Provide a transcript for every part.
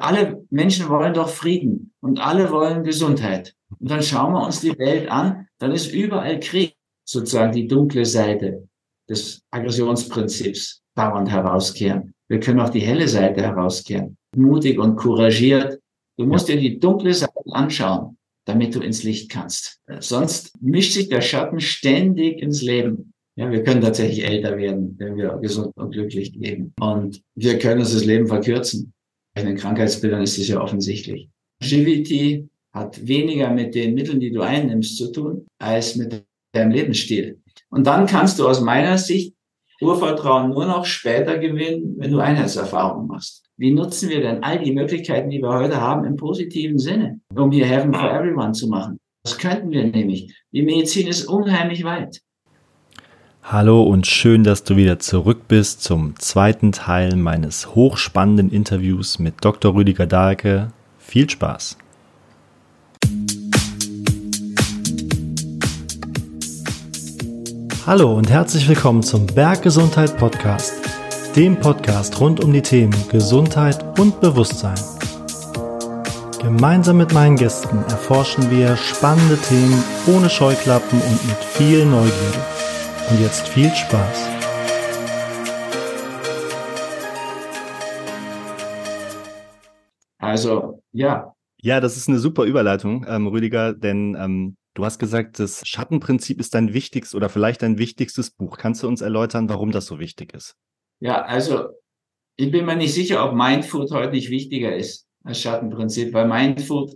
Alle Menschen wollen doch Frieden und alle wollen Gesundheit. Und dann schauen wir uns die Welt an, dann ist überall Krieg, sozusagen die dunkle Seite des Aggressionsprinzips dauernd herauskehren. Wir können auch die helle Seite herauskehren. Mutig und couragiert. Du musst dir die dunkle Seite anschauen, damit du ins Licht kannst. Sonst mischt sich der Schatten ständig ins Leben. Ja, wir können tatsächlich älter werden, wenn wir gesund und glücklich leben. Und wir können uns das Leben verkürzen. Bei den Krankheitsbildern ist es ja offensichtlich. Longevity hat weniger mit den Mitteln, die du einnimmst, zu tun, als mit deinem Lebensstil. Und dann kannst du aus meiner Sicht Urvertrauen nur noch später gewinnen, wenn du Einheitserfahrungen machst. Wie nutzen wir denn all die Möglichkeiten, die wir heute haben, im positiven Sinne, um hier Heaven for Everyone zu machen? Das könnten wir nämlich. Die Medizin ist unheimlich weit. Hallo und schön, dass du wieder zurück bist zum zweiten Teil meines hochspannenden Interviews mit Dr. Rüdiger Dahlke. Viel Spaß! Hallo und herzlich willkommen zum Berggesundheit Podcast, dem Podcast rund um die Themen Gesundheit und Bewusstsein. Gemeinsam mit meinen Gästen erforschen wir spannende Themen ohne Scheuklappen und mit viel Neugierde. Und jetzt viel Spaß. Also, ja. Ja, das ist eine super Überleitung, ähm, Rüdiger, denn ähm, du hast gesagt, das Schattenprinzip ist dein wichtigstes oder vielleicht dein wichtigstes Buch. Kannst du uns erläutern, warum das so wichtig ist? Ja, also ich bin mir nicht sicher, ob Mindfood heute nicht wichtiger ist als Schattenprinzip, weil Mindfood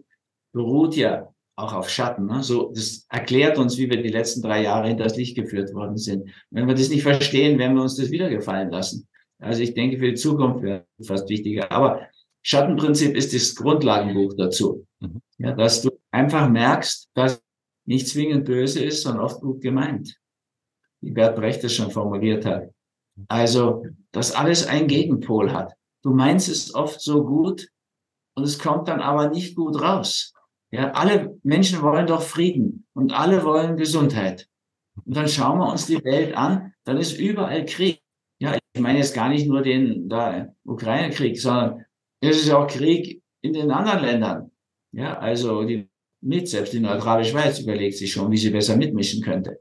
beruht ja auch auf Schatten. Ne? So, das erklärt uns, wie wir die letzten drei Jahre hinter das Licht geführt worden sind. Wenn wir das nicht verstehen, werden wir uns das wieder gefallen lassen. Also ich denke, für die Zukunft wäre fast wichtiger. Aber Schattenprinzip ist das Grundlagenbuch dazu. Mhm. Ja, dass du einfach merkst, dass nicht zwingend böse ist, sondern oft gut gemeint. Wie Bert Brecht es schon formuliert hat. Also, dass alles einen Gegenpol hat. Du meinst es oft so gut und es kommt dann aber nicht gut raus. Ja, alle Menschen wollen doch Frieden und alle wollen Gesundheit. Und dann schauen wir uns die Welt an, dann ist überall Krieg. Ja, ich meine jetzt gar nicht nur den Ukraine-Krieg, sondern es ist auch Krieg in den anderen Ländern. Ja, also die mit, selbst die neutrale Schweiz überlegt sich schon, wie sie besser mitmischen könnte.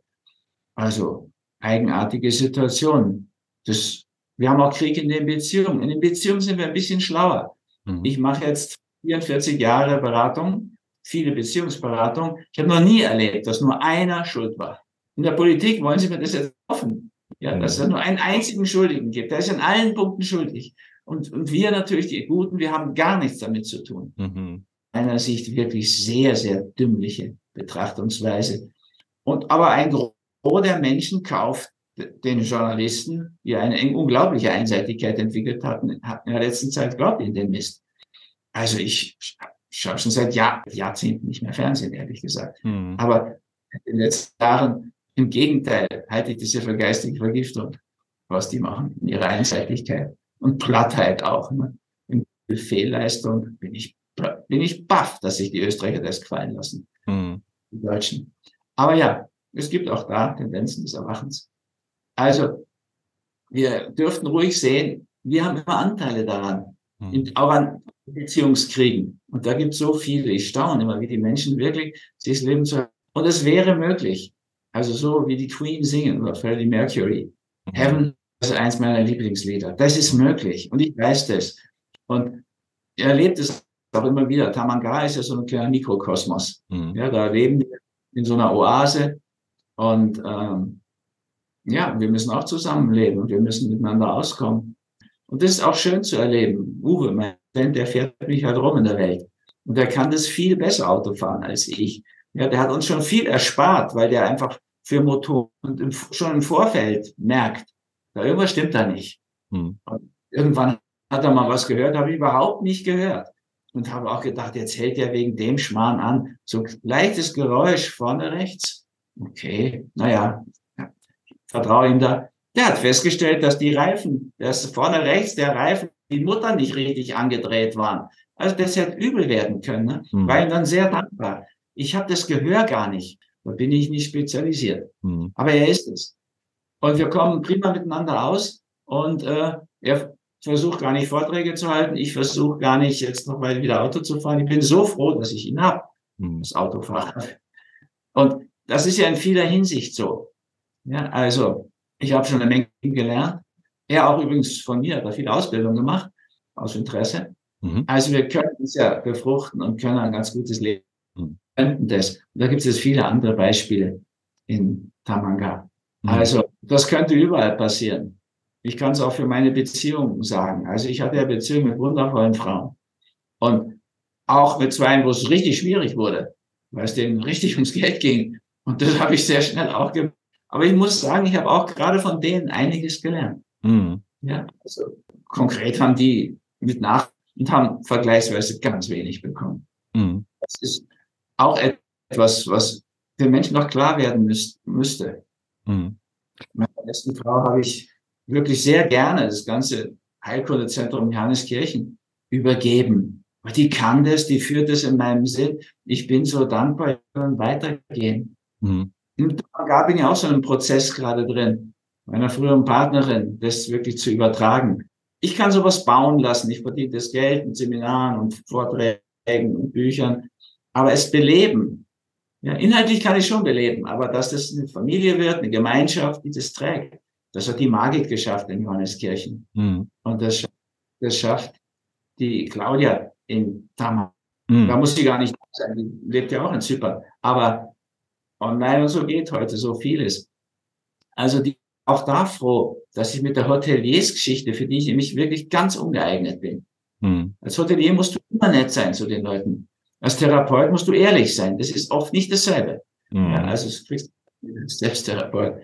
Also eigenartige Situation. Das, wir haben auch Krieg in den Beziehungen. In den Beziehungen sind wir ein bisschen schlauer. Mhm. Ich mache jetzt 44 Jahre Beratung viele Beziehungsberatungen. Ich habe noch nie erlebt, dass nur einer schuld war. In der Politik wollen Sie mir das jetzt offen, ja, dass es nur einen einzigen Schuldigen gibt. Der ist in allen Punkten schuldig. Und, und wir natürlich, die Guten, wir haben gar nichts damit zu tun. Mhm. Einer Sicht wirklich sehr, sehr dümmliche Betrachtungsweise. Und aber ein Gros der Menschen kauft den Journalisten, die eine unglaubliche Einseitigkeit entwickelt hatten, hatten in der letzten Zeit, glaubt in den Mist. Also ich schaue schon seit Jahr, Jahrzehnten nicht mehr Fernsehen, ehrlich gesagt. Mhm. Aber in den letzten Jahren, im Gegenteil, halte ich das ja für geistige Vergiftung, was die machen, in ihrer Einseitigkeit. Und Plattheit auch. Ne? In Fehlleistung bin ich, bin ich baff, dass sich die Österreicher das gefallen lassen. Mhm. Die Deutschen. Aber ja, es gibt auch da Tendenzen des Erwachens. Also, wir dürften ruhig sehen, wir haben immer Anteile daran. Mhm. Auch an Beziehungskriegen. Und da gibt es so viele. Ich staune immer, wie die Menschen wirklich das Leben zu. Und es wäre möglich. Also so wie die Queen singen oder Freddie Mercury. Mhm. Heaven ist eins meiner Lieblingslieder. Das ist möglich. Und ich weiß das. Und er erlebt es auch immer wieder. Tamanga ist ja so ein kleiner Mikrokosmos. Mhm. Ja, da leben wir in so einer Oase. Und ähm, ja, wir müssen auch zusammenleben und wir müssen miteinander auskommen. Und das ist auch schön zu erleben. Uwe, mein Freund, der fährt mich halt rum in der Welt. Und der kann das viel besser Auto fahren als ich. Ja, der hat uns schon viel erspart, weil der einfach für Motor und im, schon im Vorfeld merkt, da irgendwas stimmt da nicht. Hm. irgendwann hat er mal was gehört, habe ich überhaupt nicht gehört. Und habe auch gedacht, jetzt hält er wegen dem Schmarrn an. So leichtes Geräusch vorne rechts. Okay, naja, ja, vertraue ihm da. Der hat festgestellt, dass die Reifen, dass vorne rechts der Reifen, die Mutter nicht richtig angedreht waren. Also das hätte übel werden können. Ne? Mhm. War ihm dann sehr dankbar. Ich habe das Gehör gar nicht. Da bin ich nicht spezialisiert. Mhm. Aber er ist es. Und wir kommen prima miteinander aus. Und äh, er versuche gar nicht Vorträge zu halten. Ich versuche gar nicht jetzt noch mal wieder Auto zu fahren. Ich bin so froh, dass ich ihn habe, mhm. das Autofahren. Und das ist ja in vieler Hinsicht so. Ja, also ich habe schon eine Menge gelernt. Er auch übrigens von mir hat er viel Ausbildung gemacht aus Interesse. Mhm. Also wir können es ja befruchten und können ein ganz gutes Leben. Mhm. Das. Und da gibt es viele andere Beispiele in Tamanga. Mhm. Also das könnte überall passieren. Ich kann es auch für meine Beziehung sagen. Also ich hatte ja Beziehungen mit wundervollen Frauen. Und auch mit zwei, wo es richtig schwierig wurde, weil es denen richtig ums Geld ging. Und das habe ich sehr schnell auch gemacht. Aber ich muss sagen, ich habe auch gerade von denen einiges gelernt. Mhm. Ja, also konkret haben die mit nach und haben vergleichsweise ganz wenig bekommen. Mhm. Das ist auch etwas, was den Menschen noch klar werden müß, müsste. Mhm. Meiner ersten Frau habe ich wirklich sehr gerne das ganze Heilkundezentrum Johanneskirchen übergeben. Aber die kann das, die führt das in meinem Sinn. Ich bin so dankbar, und weitergehen. Mhm. Da bin ich auch so einen Prozess gerade drin, meiner früheren Partnerin, das wirklich zu übertragen. Ich kann sowas bauen lassen. Ich verdiene das Geld mit Seminaren und Vorträgen und Büchern. Aber es beleben. Ja, inhaltlich kann ich schon beleben, aber dass das eine Familie wird, eine Gemeinschaft, die das trägt, das hat die Magik geschafft in Johanneskirchen. Mhm. Und das, das schafft die Claudia in Tamar. Mhm. Da muss sie gar nicht sein, die lebt ja auch in Zypern. Aber und so geht heute so vieles. Also die, auch da froh, dass ich mit der Hoteliersgeschichte, für die ich nämlich wirklich ganz ungeeignet bin. Mhm. Als Hotelier musst du immer nett sein zu den Leuten. Als Therapeut musst du ehrlich sein. Das ist oft nicht dasselbe. Mhm. Ja, also du kriegst Selbsttherapeut.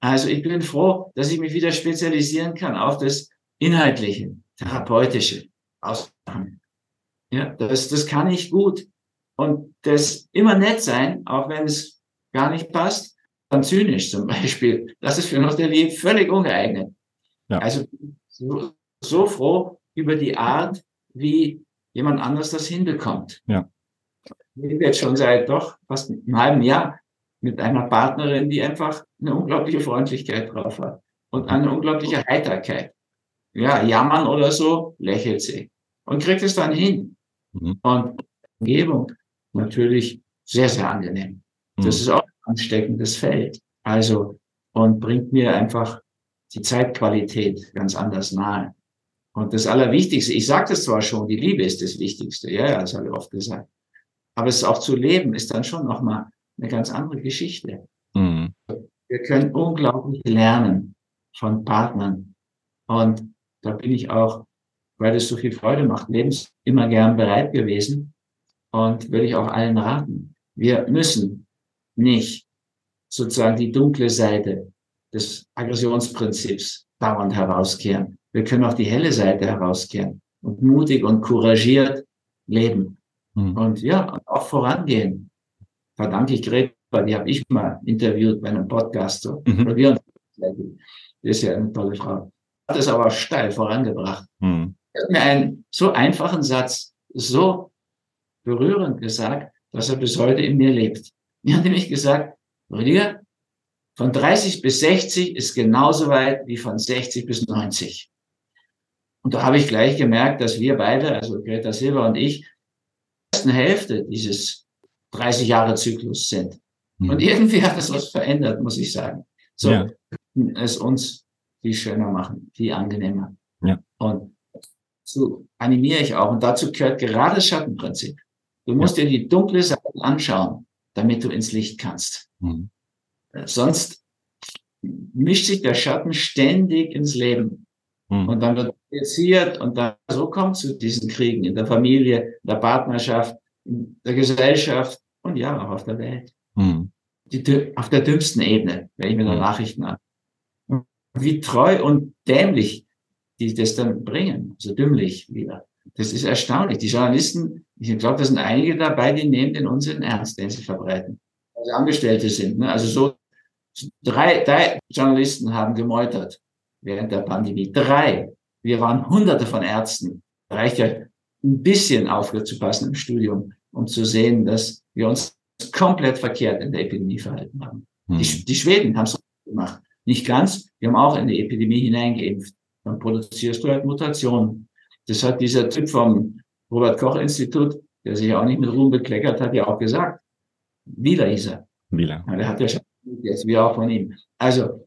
Also ich bin froh, dass ich mich wieder spezialisieren kann auf das Inhaltliche, Therapeutische. Ausmachen. Ja, das, das kann ich gut. Und das immer nett sein, auch wenn es gar nicht passt, dann zynisch zum Beispiel. Das ist für ein Hotelier völlig ungeeignet. Ja. Also so, so froh über die Art, wie jemand anders das hinbekommt. Ja. Ich lebe jetzt schon seit doch fast einem halben Jahr mit einer Partnerin, die einfach eine unglaubliche Freundlichkeit drauf hat und eine unglaubliche Heiterkeit. Ja, jammern oder so, lächelt sie und kriegt es dann hin. Mhm. Und Umgebung natürlich sehr, sehr angenehm. Das ist auch ein ansteckendes Feld. Also, und bringt mir einfach die Zeitqualität ganz anders nahe. Und das Allerwichtigste, ich sage das zwar schon, die Liebe ist das Wichtigste, ja, ja, das habe ich oft gesagt. Aber es auch zu leben, ist dann schon nochmal eine ganz andere Geschichte. Mhm. Wir können unglaublich lernen von Partnern. Und da bin ich auch, weil es so viel Freude macht, lebens immer gern bereit gewesen. Und würde ich auch allen raten. Wir müssen nicht sozusagen die dunkle Seite des Aggressionsprinzips dauernd herauskehren. Wir können auch die helle Seite herauskehren und mutig und couragiert leben. Mhm. Und ja, auch vorangehen verdanke ich Greta, die habe ich mal interviewt bei einem Podcast. So. Mhm. Wir die ist ja eine tolle Frau. Hat es aber steil vorangebracht. Er hat mir einen so einfachen Satz so berührend gesagt, dass er bis heute in mir lebt. Er hat nämlich gesagt, Rüdiger, von 30 bis 60 ist genauso weit wie von 60 bis 90. Und da habe ich gleich gemerkt, dass wir beide, also Greta Silber und ich, die ersten Hälfte dieses 30 Jahre Zyklus sind. Mhm. Und irgendwie hat das was verändert, muss ich sagen. So, ja. es uns viel schöner machen, viel angenehmer. Ja. Und so animiere ich auch. Und dazu gehört gerade das Schattenprinzip. Du musst ja. dir die dunkle Seite anschauen, damit du ins Licht kannst. Mhm. Äh, sonst mischt sich der Schatten ständig ins Leben. Mhm. Und dann wird projiziert und dann so kommt zu diesen Kriegen in der Familie, in der Partnerschaft, in der Gesellschaft, und ja, auch auf der Welt. Mhm. Die, auf der dümmsten Ebene, wenn ich mir da Nachrichten an. Wie treu und dämlich die das dann bringen, so dümmlich wieder. Das ist erstaunlich. Die Journalisten, ich glaube, da sind einige dabei, die nehmen den Unsinn ernst, den sie verbreiten. Also Angestellte sind. Ne? Also so drei, drei Journalisten haben gemeutert während der Pandemie. Drei. Wir waren hunderte von Ärzten. Reicht ja ein bisschen aufzupassen im Studium, um zu sehen, dass wir uns komplett verkehrt in der Epidemie verhalten haben. Mhm. Die, die Schweden haben es gemacht. Nicht ganz, die haben auch in die Epidemie hineingeimpft. dann produzierst du halt Mutationen. Das hat dieser Typ vom Robert Koch Institut, der sich auch nicht mit Ruhm bekleckert hat, ja auch gesagt. Wieler hieß er. Wieler. Ja, der hat ja schon, jetzt wie auch von ihm. Also,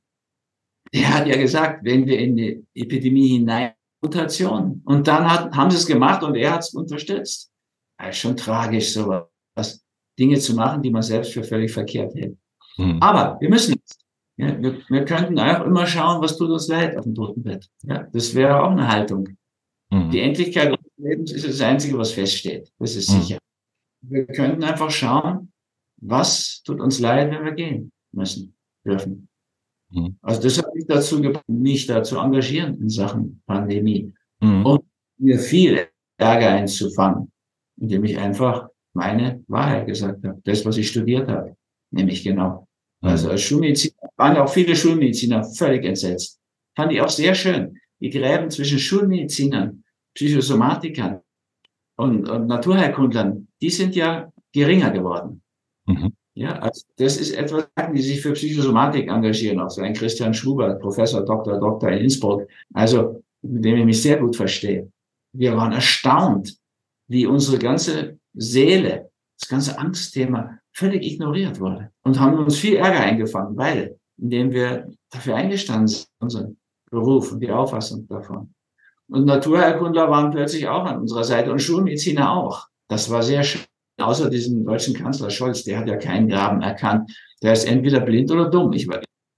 der hat ja gesagt, wenn wir in die Epidemie hinein Mutation. Und dann hat, haben sie es gemacht und er hat es unterstützt. Das ist schon tragisch, sowas. Dinge zu machen, die man selbst für völlig verkehrt hält. Hm. Aber wir müssen jetzt. Ja, wir, wir könnten auch immer schauen, was tut uns leid auf dem Totenbett. Ja, das wäre auch eine Haltung. Hm. Die Endlichkeit unseres Lebens ist das Einzige, was feststeht. Das ist hm. sicher. Wir könnten einfach schauen, was tut uns leid, wenn wir gehen müssen, dürfen. Mhm. Also das hat mich dazu gebracht, mich da zu engagieren in Sachen Pandemie. Mhm. Und mir viel Ärger einzufangen, indem ich einfach meine Wahrheit gesagt habe. Das, was ich studiert habe. Nämlich genau. Mhm. Also als Schulmediziner waren auch viele Schulmediziner völlig entsetzt. Fand ich auch sehr schön. Die Gräben zwischen Schulmedizinern, Psychosomatikern und, und Naturheilkundlern, die sind ja geringer geworden. Mhm. Ja, also das ist etwas, die sich für Psychosomatik engagieren, auch so ein Christian Schubert, Professor, Doktor, Doktor in Innsbruck, also mit dem ich mich sehr gut verstehe. Wir waren erstaunt, wie unsere ganze Seele, das ganze Angstthema völlig ignoriert wurde und haben uns viel Ärger eingefangen, weil, indem wir dafür eingestanden sind, unseren Beruf und die Auffassung davon. Und Naturheilkundler waren plötzlich auch an unserer Seite und Schulmediziner auch. Das war sehr schön außer diesem deutschen Kanzler Scholz, der hat ja keinen Graben erkannt. Der ist entweder blind oder dumm. Ich,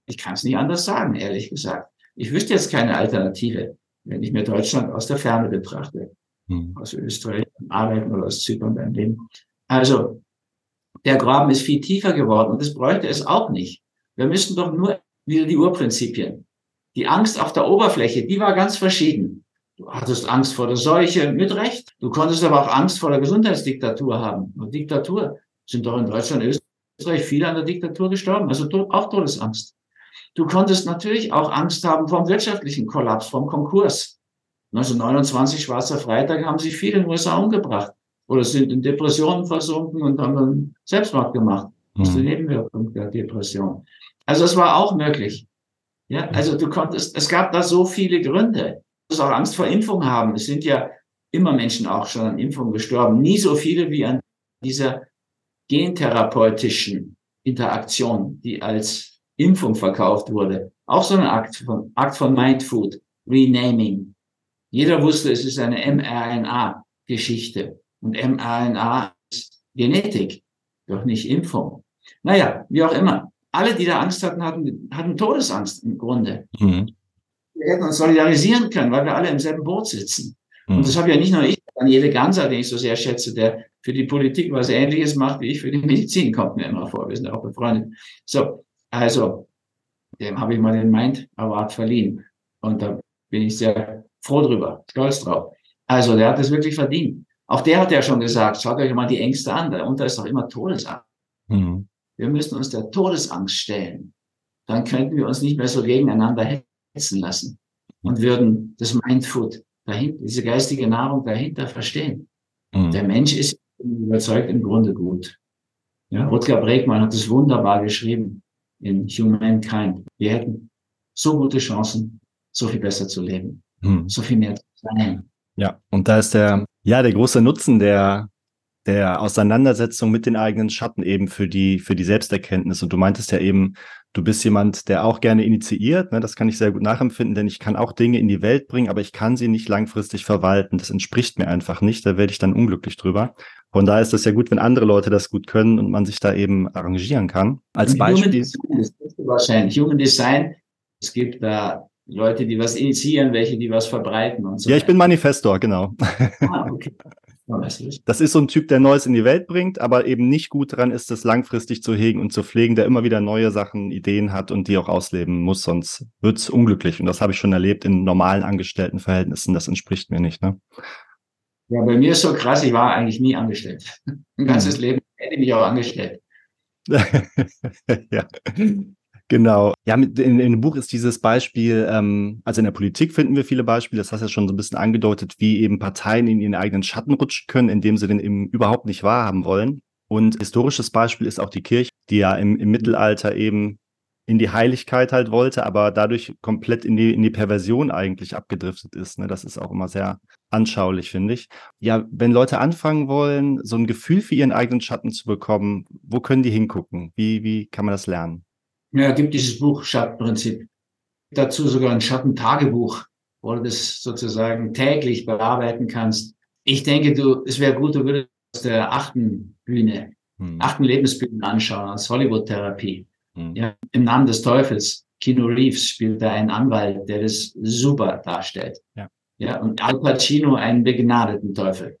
ich kann es nicht anders sagen, ehrlich gesagt. Ich wüsste jetzt keine Alternative, wenn ich mir Deutschland aus der Ferne betrachte. Hm. Aus Österreich arbeiten oder aus Zypern beim Leben. Also, der Graben ist viel tiefer geworden und das bräuchte es auch nicht. Wir müssten doch nur wieder die Urprinzipien. Die Angst auf der Oberfläche, die war ganz verschieden. Du hattest Angst vor der Seuche, mit Recht. Du konntest aber auch Angst vor der Gesundheitsdiktatur haben. Und Diktatur sind doch in Deutschland, Österreich viele an der Diktatur gestorben, also auch Todesangst. Du konntest natürlich auch Angst haben vom wirtschaftlichen Kollaps, vom Konkurs. 1929, Schwarzer Freitag, haben sich viele in den USA umgebracht oder sind in Depressionen versunken und haben dann Selbstmord gemacht. Das ist die mhm. Nebenwirkung der Depression. Also es war auch möglich. Ja, also du konntest, es gab da so viele Gründe muss auch Angst vor Impfung haben. Es sind ja immer Menschen auch schon an Impfung gestorben. Nie so viele wie an dieser gentherapeutischen Interaktion, die als Impfung verkauft wurde. Auch so ein Akt von, Akt von Mindfood, Renaming. Jeder wusste, es ist eine mRNA-Geschichte. Und mRNA ist Genetik, doch nicht Impfung. Naja, wie auch immer. Alle, die da Angst hatten, hatten, hatten Todesangst im Grunde. Mhm wir hätten uns solidarisieren können, weil wir alle im selben Boot sitzen. Mhm. Und das habe ja nicht nur ich, Daniele Ganser, den ich so sehr schätze, der für die Politik was Ähnliches macht, wie ich für die Medizin, kommt mir immer vor. Wir sind auch befreundet. So, also, dem habe ich mal den Mind Award verliehen. Und da bin ich sehr froh drüber, stolz drauf. Also, der hat es wirklich verdient. Auch der hat ja schon gesagt, schaut euch mal die Ängste an. Darunter ist doch immer Todesangst. Mhm. Wir müssen uns der Todesangst stellen. Dann könnten wir uns nicht mehr so gegeneinander hetzen lassen und würden das Mindfood dahinter, diese geistige Nahrung dahinter verstehen. Mhm. Der Mensch ist überzeugt im Grunde gut. Ja, Rutger Bregmann hat es wunderbar geschrieben in Humankind. Wir hätten so gute Chancen, so viel besser zu leben, mhm. so viel mehr zu sein. Ja, und da ist der, ja, der große Nutzen der, der Auseinandersetzung mit den eigenen Schatten eben für die, für die Selbsterkenntnis. Und du meintest ja eben, du bist jemand, der auch gerne initiiert. Ne? Das kann ich sehr gut nachempfinden, denn ich kann auch Dinge in die Welt bringen, aber ich kann sie nicht langfristig verwalten. Das entspricht mir einfach nicht. Da werde ich dann unglücklich drüber. Von daher ist es ja gut, wenn andere Leute das gut können und man sich da eben arrangieren kann. Als Beispiel. Das ist wahrscheinlich. Human Design, es gibt da Leute, die was initiieren, welche, die was verbreiten und so. Ja, ich bin Manifestor, genau. Ah, okay. Das ist so ein Typ, der Neues in die Welt bringt, aber eben nicht gut daran ist, das langfristig zu hegen und zu pflegen, der immer wieder neue Sachen, Ideen hat und die auch ausleben muss, sonst wird's unglücklich. Und das habe ich schon erlebt in normalen Angestelltenverhältnissen. Das entspricht mir nicht. Ne? Ja, bei mir ist so krass, ich war eigentlich nie angestellt. Ein ganzes mhm. Leben hätte ich mich auch angestellt. ja. Genau. Ja, in, in dem Buch ist dieses Beispiel, ähm, also in der Politik finden wir viele Beispiele, das hast du ja schon so ein bisschen angedeutet, wie eben Parteien in ihren eigenen Schatten rutschen können, indem sie den eben überhaupt nicht wahrhaben wollen. Und historisches Beispiel ist auch die Kirche, die ja im, im Mittelalter eben in die Heiligkeit halt wollte, aber dadurch komplett in die, in die Perversion eigentlich abgedriftet ist. Ne? Das ist auch immer sehr anschaulich, finde ich. Ja, wenn Leute anfangen wollen, so ein Gefühl für ihren eigenen Schatten zu bekommen, wo können die hingucken? Wie, wie kann man das lernen? Ja, gibt dieses Buch Schattenprinzip. Dazu sogar ein Schattentagebuch, wo du das sozusagen täglich bearbeiten kannst. Ich denke, du, es wäre gut, du würdest aus der achten Bühne, hm. achten Lebensbühne anschauen, als Hollywood-Therapie. Hm. Ja, Im Namen des Teufels. Kino Reeves spielt da einen Anwalt, der das super darstellt. Ja. Ja, und Al Pacino einen begnadeten Teufel.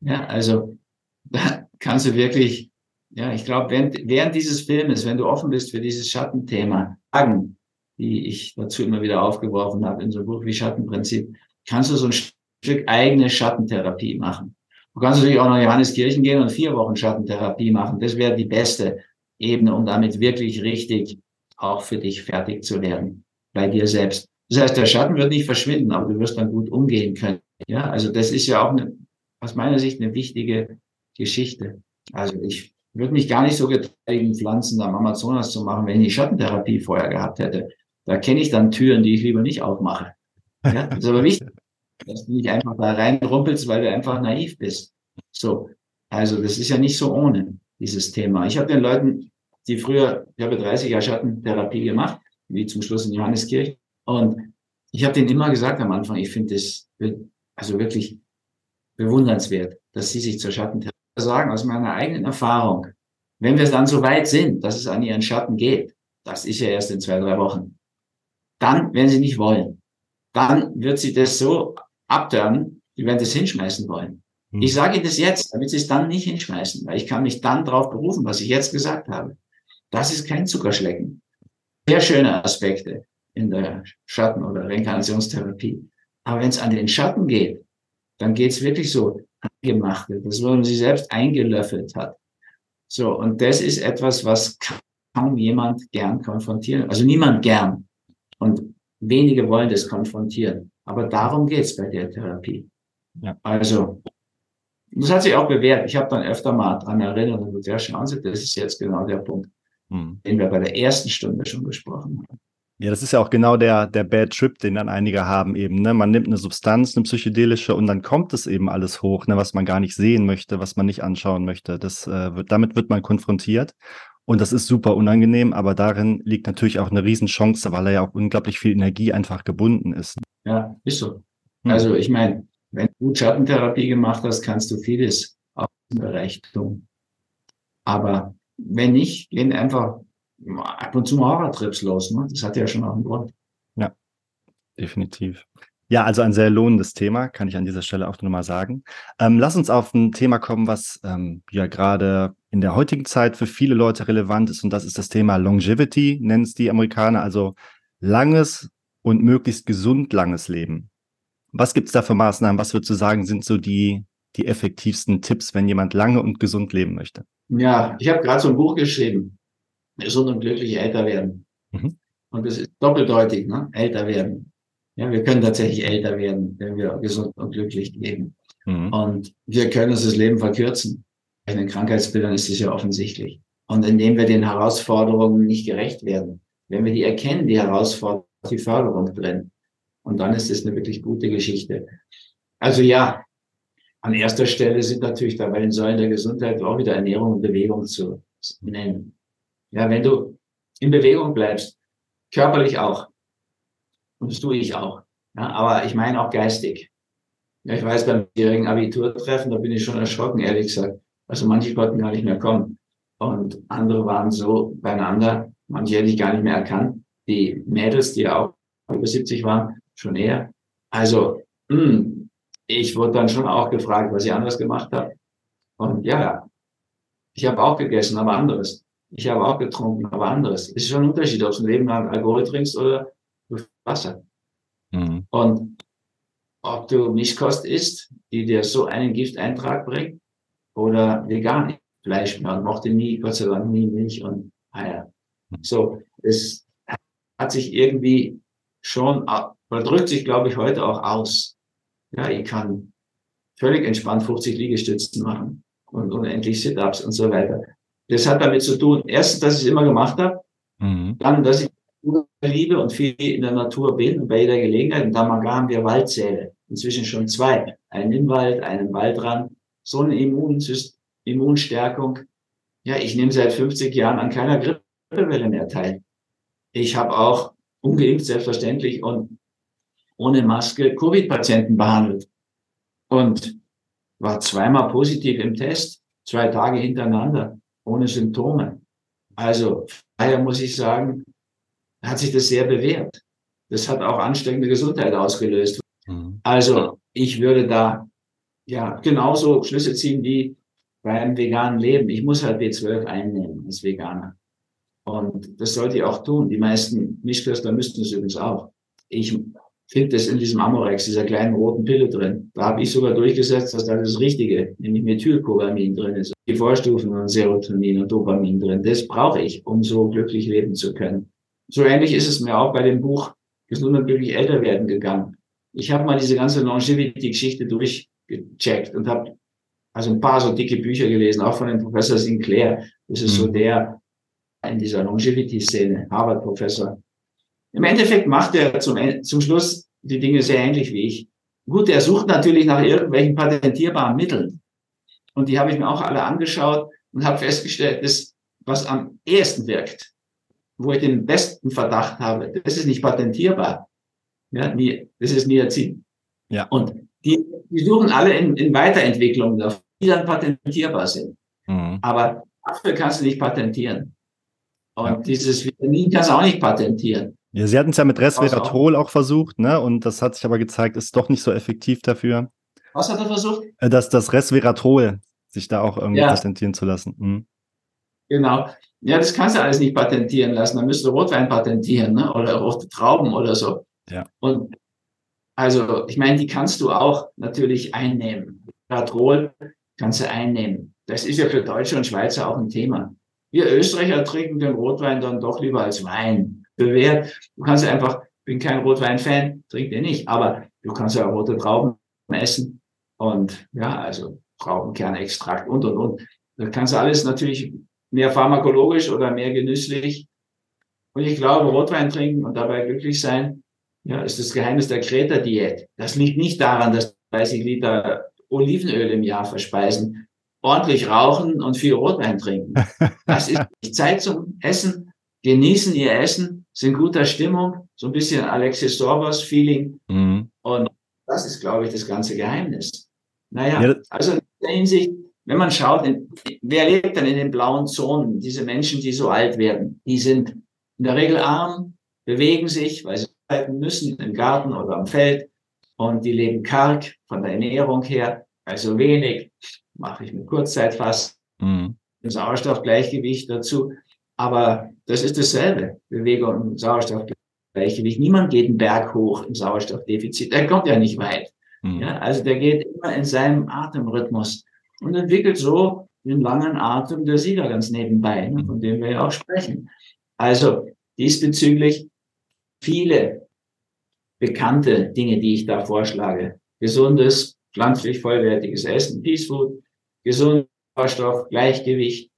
Ja, also da kannst du wirklich, ja, ich glaube, während, während dieses Filmes, wenn du offen bist für dieses Schattenthema, Fragen, die ich dazu immer wieder aufgeworfen habe in so einem Buch wie Schattenprinzip, kannst du so ein Stück eigene Schattentherapie machen. Du kannst natürlich auch nach Johanneskirchen gehen und vier Wochen Schattentherapie machen. Das wäre die beste Ebene, um damit wirklich richtig auch für dich fertig zu werden, bei dir selbst. Das heißt, der Schatten wird nicht verschwinden, aber du wirst dann gut umgehen können. Ja, also das ist ja auch eine, aus meiner Sicht eine wichtige Geschichte. Also ich würde mich gar nicht so getrieben, Pflanzen am Amazonas zu machen, wenn ich Schattentherapie vorher gehabt hätte. Da kenne ich dann Türen, die ich lieber nicht aufmache. Ja, das ist aber wichtig, dass du nicht einfach da reinrumpelst, weil du einfach naiv bist. So. Also das ist ja nicht so ohne dieses Thema. Ich habe den Leuten die früher, ich habe 30 Jahre Schattentherapie gemacht, wie zum Schluss in Johanneskirche. Und ich habe denen immer gesagt am Anfang, ich finde das also wirklich bewundernswert, dass sie sich zur Schattentherapie sagen, aus meiner eigenen Erfahrung. Wenn wir dann so weit sind, dass es an ihren Schatten geht, das ist ja erst in zwei, drei Wochen, dann werden sie nicht wollen. Dann wird sie das so abtören, die werden das hinschmeißen wollen. Hm. Ich sage das jetzt, damit sie es dann nicht hinschmeißen, weil ich kann mich dann darauf berufen, was ich jetzt gesagt habe. Das ist kein Zuckerschlecken. Sehr schöne Aspekte in der Schatten- oder Reinkarnationstherapie. Aber wenn es an den Schatten geht, dann geht es wirklich so angemachte, das, wo man sich selbst eingelöffelt hat. So, und das ist etwas, was kaum jemand gern konfrontieren. Also niemand gern. Und wenige wollen das konfrontieren. Aber darum geht's bei der Therapie. Ja. Also, das hat sich auch bewährt. Ich habe dann öfter mal dran erinnert und gesagt, ja, schauen Sie, das ist jetzt genau der Punkt hm. den wir bei der ersten Stunde schon besprochen haben. Ja, das ist ja auch genau der, der Bad Trip, den dann einige haben eben. Ne? Man nimmt eine Substanz, eine psychedelische und dann kommt es eben alles hoch, ne? was man gar nicht sehen möchte, was man nicht anschauen möchte. Das, äh, wird, damit wird man konfrontiert. Und das ist super unangenehm, aber darin liegt natürlich auch eine Riesenchance, weil er ja auch unglaublich viel Energie einfach gebunden ist. Ja, ist so. Also ich meine, wenn du Schattentherapie gemacht hast, kannst du vieles Bereich tun. Aber wenn nicht, gehen einfach ab und zu Horrortrips los. Ne? Das hat ja schon auch einen Grund. Ja, definitiv. Ja, also ein sehr lohnendes Thema, kann ich an dieser Stelle auch nochmal sagen. Ähm, lass uns auf ein Thema kommen, was ähm, ja gerade in der heutigen Zeit für viele Leute relevant ist, und das ist das Thema Longevity, nennen es die Amerikaner, also langes und möglichst gesund langes Leben. Was gibt es da für Maßnahmen? Was würdest du sagen, sind so die, die effektivsten Tipps, wenn jemand lange und gesund leben möchte? Ja, ich habe gerade so ein Buch geschrieben, gesund und glücklich älter werden. Mhm. Und das ist doppeldeutig, ne? älter werden. Ja, wir können tatsächlich älter werden, wenn wir gesund und glücklich leben. Mhm. Und wir können uns das Leben verkürzen. Bei den Krankheitsbildern ist es ja offensichtlich. Und indem wir den Herausforderungen nicht gerecht werden, wenn wir die erkennen, die Herausforderung, die Förderung drin. Und dann ist es eine wirklich gute Geschichte. Also ja, an erster Stelle sind natürlich da bei den Säulen der Gesundheit auch wieder Ernährung und Bewegung zu nennen. Ja, wenn du in Bewegung bleibst, körperlich auch, und das tue ich auch, ja, aber ich meine auch geistig. Ja, ich weiß, beim jährigen Abiturtreffen, da bin ich schon erschrocken, ehrlich gesagt. Also manche konnten gar nicht mehr kommen. Und andere waren so beieinander, manche hätte ich gar nicht mehr erkannt. Die Mädels, die ja auch über 70 waren, schon eher. Also, mh, hm, ich wurde dann schon auch gefragt, was ich anders gemacht habe. Und ja, ich habe auch gegessen, aber anderes. Ich habe auch getrunken, aber anderes. Es ist schon ein Unterschied, ob du ein Leben lang Alkohol trinkst oder Wasser. Mhm. Und ob du Mischkost isst, die dir so einen Gifteintrag bringt, oder vegan Fleisch. Man mochte nie, Gott sei Dank, nie Milch und Eier. Mhm. So, es hat sich irgendwie schon, oder drückt sich, glaube ich, heute auch aus. Ja, ich kann völlig entspannt 50 Liegestützen machen und unendlich Sit-Ups und so weiter. Das hat damit zu tun, erstens, dass ich es immer gemacht habe Mhm. Dann, dass ich liebe und viel in der Natur bin und bei jeder Gelegenheit. In Damagar haben wir Waldsäle. Inzwischen schon zwei. Einen im Wald, einen im Waldrand. So eine Immunsystem, Immunstärkung. Ja, ich nehme seit 50 Jahren an keiner Grippewelle mehr teil. Ich habe auch ungeimpft selbstverständlich und ohne Maske Covid-Patienten behandelt und war zweimal positiv im Test, zwei Tage hintereinander, ohne Symptome. Also daher muss ich sagen, hat sich das sehr bewährt. Das hat auch ansteckende Gesundheit ausgelöst. Mhm. Also ich würde da ja genauso Schlüsse ziehen wie bei einem veganen Leben. Ich muss halt B12 einnehmen als Veganer. Und das sollte ich auch tun. Die meisten Mischköstler müssten es übrigens auch. Ich finde es in diesem Amorex, dieser kleinen roten Pille drin. Da habe ich sogar durchgesetzt, dass da das Richtige, nämlich Methylcobalamin drin ist. Die Vorstufen von Serotonin und Dopamin drin. Das brauche ich, um so glücklich leben zu können. So ähnlich ist es mir auch bei dem Buch Gesund und glücklich älter werden gegangen. Ich habe mal diese ganze Longevity-Geschichte durchgecheckt und habe also ein paar so dicke Bücher gelesen, auch von dem Professor Sinclair. Das ist mhm. so der in dieser Longevity-Szene, Harvard-Professor. Im Endeffekt macht er zum, zum Schluss die Dinge sehr ähnlich wie ich. Gut, er sucht natürlich nach irgendwelchen patentierbaren Mitteln. Und die habe ich mir auch alle angeschaut und habe festgestellt, dass was am ehesten wirkt, wo ich den besten Verdacht habe, das ist nicht patentierbar. Ja, das ist Niacin. Ja. Und die, die suchen alle in, in Weiterentwicklungen, die dann patentierbar sind. Mhm. Aber dafür kannst du nicht patentieren. Und ja. dieses Vitamin kannst du auch nicht patentieren. Ja, sie hatten es ja mit Resveratrol auch versucht, ne? Und das hat sich aber gezeigt, ist doch nicht so effektiv dafür. Was hat er versucht? Äh, dass das Resveratrol sich da auch irgendwie ja. patentieren zu lassen. Mhm. Genau. Ja, das kannst du alles nicht patentieren lassen. Dann müsste Rotwein patentieren, ne? Oder rote Trauben oder so. Ja. Und also, ich meine, die kannst du auch natürlich einnehmen. Resveratrol kannst du einnehmen. Das ist ja für Deutsche und Schweizer auch ein Thema. Wir Österreicher trinken den Rotwein dann doch lieber als Wein. Bewährt. Du kannst einfach, bin kein Rotwein-Fan, trink den nicht, aber du kannst ja rote Trauben essen und ja, also Traubenkernextrakt und und und. Das kannst du alles natürlich mehr pharmakologisch oder mehr genüsslich. Und ich glaube, Rotwein trinken und dabei glücklich sein, ja, ist das Geheimnis der Kreta-Diät. Das liegt nicht daran, dass 30 Liter Olivenöl im Jahr verspeisen, ordentlich rauchen und viel Rotwein trinken. Das ist Zeit zum Essen, genießen ihr Essen, sind guter Stimmung, so ein bisschen Alexis Sorbos Feeling. Mhm. Und das ist, glaube ich, das ganze Geheimnis. Naja, ja. also in der Hinsicht, wenn man schaut, in, wer lebt denn in den blauen Zonen? Diese Menschen, die so alt werden, die sind in der Regel arm, bewegen sich, weil sie arbeiten müssen im Garten oder am Feld und die leben karg von der Ernährung her, also wenig, mache ich mit Kurzzeitfasten, mhm. Sauerstoffgleichgewicht dazu. Aber das ist dasselbe, Bewegung und Sauerstoffgleichgewicht. Niemand geht einen Berg hoch im Sauerstoffdefizit, der kommt ja nicht weit. Mhm. Ja, also der geht immer in seinem Atemrhythmus und entwickelt so den langen Atem der Sieger ganz nebenbei, ne, von dem wir ja auch sprechen. Also diesbezüglich viele bekannte Dinge, die ich da vorschlage. Gesundes, pflanzlich vollwertiges Essen, Peace Food, gesund, Sauerstoff, Gleichgewicht,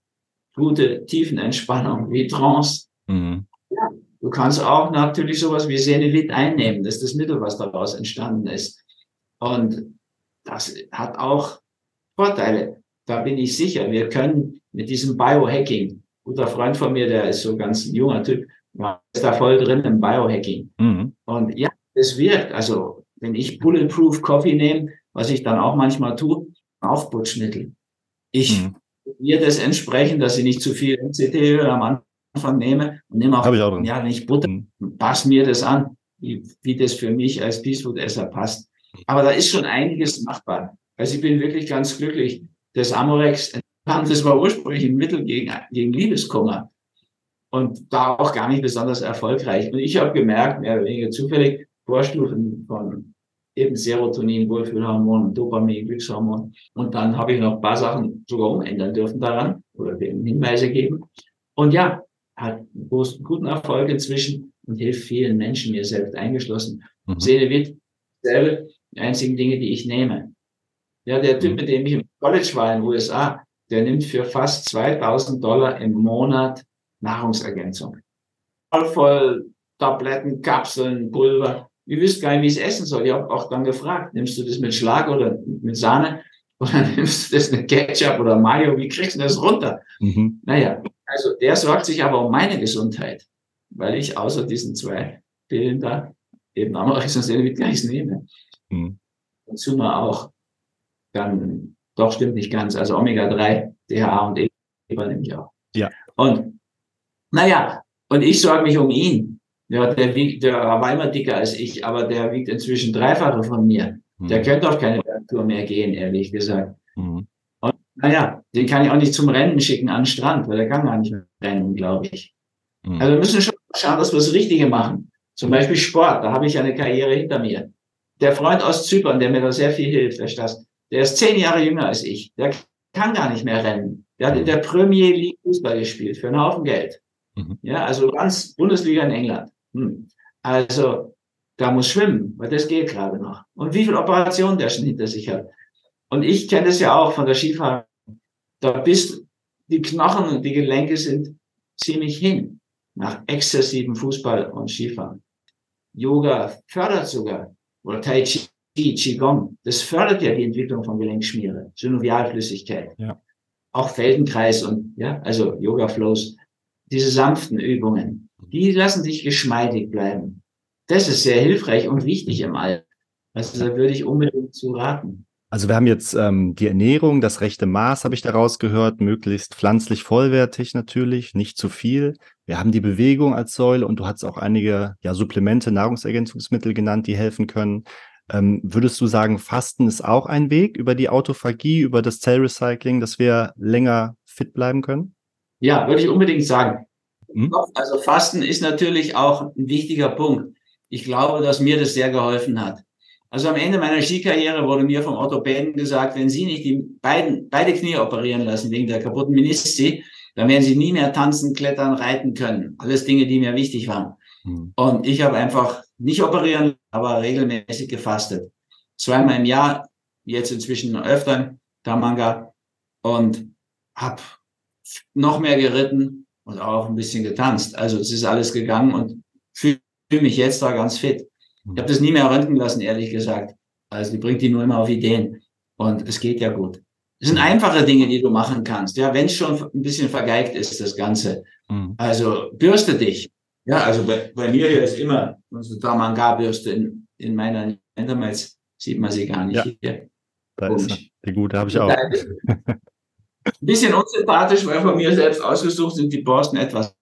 gute Tiefenentspannung wie Trance. Mhm. Ja, du kannst auch natürlich sowas wie Senevit einnehmen. Das ist das Mittel, was daraus entstanden ist. Und das hat auch Vorteile. Da bin ich sicher. Wir können mit diesem Biohacking, guter Freund von mir, der ist so ganz ein junger Typ, ist da voll drin im Biohacking. Mhm. Und ja, es wirkt. Also, wenn ich Bulletproof Coffee nehme, was ich dann auch manchmal tue, Aufputschmittel. Ich mhm. Mir das entsprechend, dass ich nicht zu viel MCT-Öl am Anfang nehme und nehme auch, auch ja, nicht Butter, mhm. passe mir das an, wie, wie das für mich als Peacefood-Esser passt. Aber da ist schon einiges machbar. Also ich bin wirklich ganz glücklich. Das Amorex, das war ursprünglich ein Mittel gegen, gegen Liebeskummer und da auch gar nicht besonders erfolgreich. Und ich habe gemerkt, mehr oder weniger zufällig, Vorstufen von eben Serotonin, Wohlfühlhormon, Dopamin, Glückshormon. Und dann habe ich noch ein paar Sachen sogar umändern dürfen daran oder denen Hinweise geben. Und ja, hat großen, guten Erfolg inzwischen und hilft vielen Menschen, mir selbst eingeschlossen. Mhm. Senevit, selbe, die einzigen Dinge, die ich nehme. Ja, der Typ, mhm. mit dem ich im College war in den USA, der nimmt für fast 2000 Dollar im Monat Nahrungsergänzung. voll Tabletten, Kapseln, Pulver. Ich wüsste gar nicht, wie ich es essen soll. Ich habe auch dann gefragt, nimmst du das mit Schlag oder mit Sahne? Oder nimmst du das mit Ketchup oder Mayo? Wie kriegst du das runter? Mhm. Naja, also der sorgt sich aber um meine Gesundheit, weil ich außer diesen zwei Pillen da eben Amoxicillin gleich nehme. Mhm. Dazu mal auch dann, doch stimmt nicht ganz, also Omega-3, DHA und E übernehme ich auch. Ja. Und naja, und ich sorge mich um ihn. Ja, der wiegt, der war immer dicker als ich, aber der wiegt inzwischen dreifache von mir. Mhm. Der könnte auf keine Tour mehr gehen, ehrlich gesagt. Mhm. Und naja, den kann ich auch nicht zum Rennen schicken an den Strand, weil der kann gar nicht mehr rennen, glaube ich. Mhm. Also wir müssen schon schauen, dass wir das Richtige machen. Zum Beispiel Sport, da habe ich eine Karriere hinter mir. Der Freund aus Zypern, der mir da sehr viel hilft, der Stas, der ist zehn Jahre jünger als ich. Der kann gar nicht mehr rennen. Der hat in der Premier League Fußball gespielt für einen Haufen Geld. Mhm. Ja, also ganz Bundesliga in England. Hm. Also da muss schwimmen, weil das geht gerade noch. Und wie viel Operationen der schon hinter sich hat. Und ich kenne das ja auch von der Skifahren. Da bist die Knochen und die Gelenke sind ziemlich hin nach exzessivem Fußball und Skifahren. Yoga fördert sogar, oder Tai Chi, Qigong, das fördert ja die Entwicklung von Gelenkschmiere, Synovialflüssigkeit. Ja. Auch Feldenkreis und, ja, also Yoga Flows, diese sanften Übungen, die lassen dich geschmeidig bleiben. Das ist sehr hilfreich und wichtig im Alter. Also da würde ich unbedingt zu raten. Also wir haben jetzt ähm, die Ernährung, das rechte Maß habe ich daraus gehört, möglichst pflanzlich vollwertig natürlich, nicht zu viel. Wir haben die Bewegung als Säule und du hast auch einige ja, Supplemente, Nahrungsergänzungsmittel genannt, die helfen können. Ähm, würdest du sagen, Fasten ist auch ein Weg über die Autophagie, über das Zellrecycling, dass wir länger fit bleiben können? Ja, würde ich unbedingt sagen. Hm? Also Fasten ist natürlich auch ein wichtiger Punkt. Ich glaube, dass mir das sehr geholfen hat. Also am Ende meiner Skikarriere wurde mir vom Orthopäden gesagt, wenn Sie nicht die beiden, beide Knie operieren lassen wegen der kaputten Menisci, dann werden Sie nie mehr tanzen, klettern, reiten können. Alles Dinge, die mir wichtig waren. Mhm. Und ich habe einfach nicht operieren, aber regelmäßig gefastet. Zweimal im Jahr, jetzt inzwischen öfter, Tamanga. Und habe noch mehr geritten und auch ein bisschen getanzt. Also es ist alles gegangen und fühle mich jetzt da ganz fit. Ich habe das nie mehr röntgen lassen, ehrlich gesagt. Also die bringt die nur immer auf Ideen. Und es geht ja gut. Es sind einfache Dinge, die du machen kannst. Ja, wenn es schon ein bisschen vergeigt ist, das Ganze. Mhm. Also bürste dich. Ja, also bei, bei mir hier ist immer unsere Damanga-Bürste in, in meiner Entermites sieht man sie gar nicht ja. hier. Da Komisch. ist Die gute habe ich auch. Ein bisschen unsympathisch, weil von mir selbst ausgesucht sind die Borsten etwas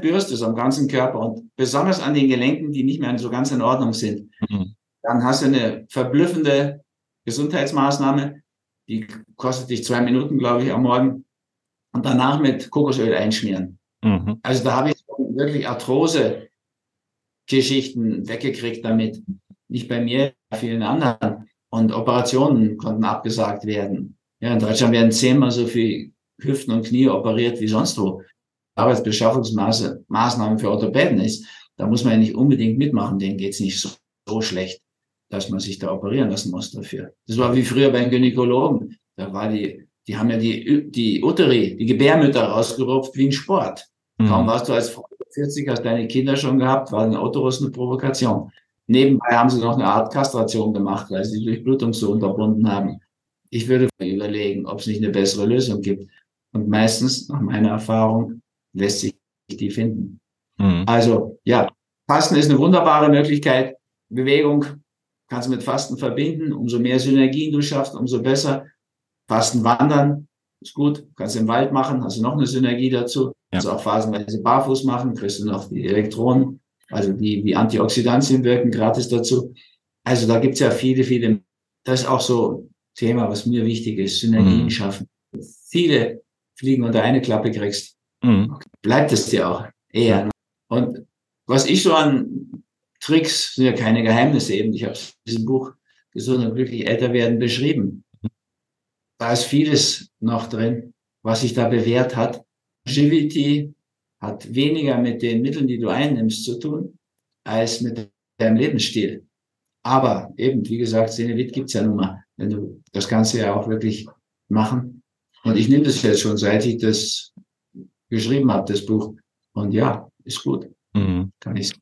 Bürste am ganzen Körper und besonders an den Gelenken, die nicht mehr so ganz in Ordnung sind. Mhm. Dann hast du eine verblüffende Gesundheitsmaßnahme, die kostet dich zwei Minuten, glaube ich, am Morgen. Und danach mit Kokosöl einschmieren. Mhm. Also da habe ich wirklich Arthrose-Geschichten weggekriegt damit. Nicht bei mir, bei vielen anderen. Und Operationen konnten abgesagt werden. Ja, in Deutschland werden zehnmal so viel Hüften und Knie operiert wie sonst wo. Arbeitsbeschaffungsmaßnahmen für Orthopäden ist. Da muss man ja nicht unbedingt mitmachen. Denen geht's nicht so, so schlecht dass man sich da operieren lassen muss dafür. Das war wie früher beim Gynäkologen. Da war die, die haben ja die, die Uteri, die Gebärmütter rausgerupft wie ein Sport. Mhm. Kaum warst du als Frau 40, hast deine Kinder schon gehabt, war ein Uterus eine Provokation. Nebenbei haben sie noch eine Art Kastration gemacht, weil sie die Durchblutung so unterbunden haben. Ich würde überlegen, ob es nicht eine bessere Lösung gibt. Und meistens, nach meiner Erfahrung, lässt sich die finden. Mhm. Also, ja, Fasten ist eine wunderbare Möglichkeit. Bewegung kannst du mit Fasten verbinden. Umso mehr Synergien du schaffst, umso besser. Fasten wandern ist gut. Kannst du im Wald machen, hast du noch eine Synergie dazu. Ja. Kannst auch phasenweise barfuß machen, kriegst du noch die Elektronen, also die wie Antioxidantien wirken gratis dazu. Also da gibt's ja viele, viele. Das ist auch so Thema, was mir wichtig ist, Synergien mhm. schaffen. Viele Fliegen unter eine Klappe kriegst, mhm. bleibt es dir auch eher. Und was ich so an Tricks sind ja keine Geheimnisse eben. Ich habe in diesem Buch Gesund und glücklich älter werden beschrieben. Da ist vieles noch drin, was sich da bewährt hat. Agility hat weniger mit den Mitteln, die du einnimmst, zu tun, als mit deinem Lebensstil. Aber eben, wie gesagt, Senevit gibt's ja nun mal, wenn du das Ganze ja auch wirklich machen. Und ich nehme das jetzt schon, seit ich das geschrieben habe, das Buch. Und ja, ist gut. Mhm. Kann ich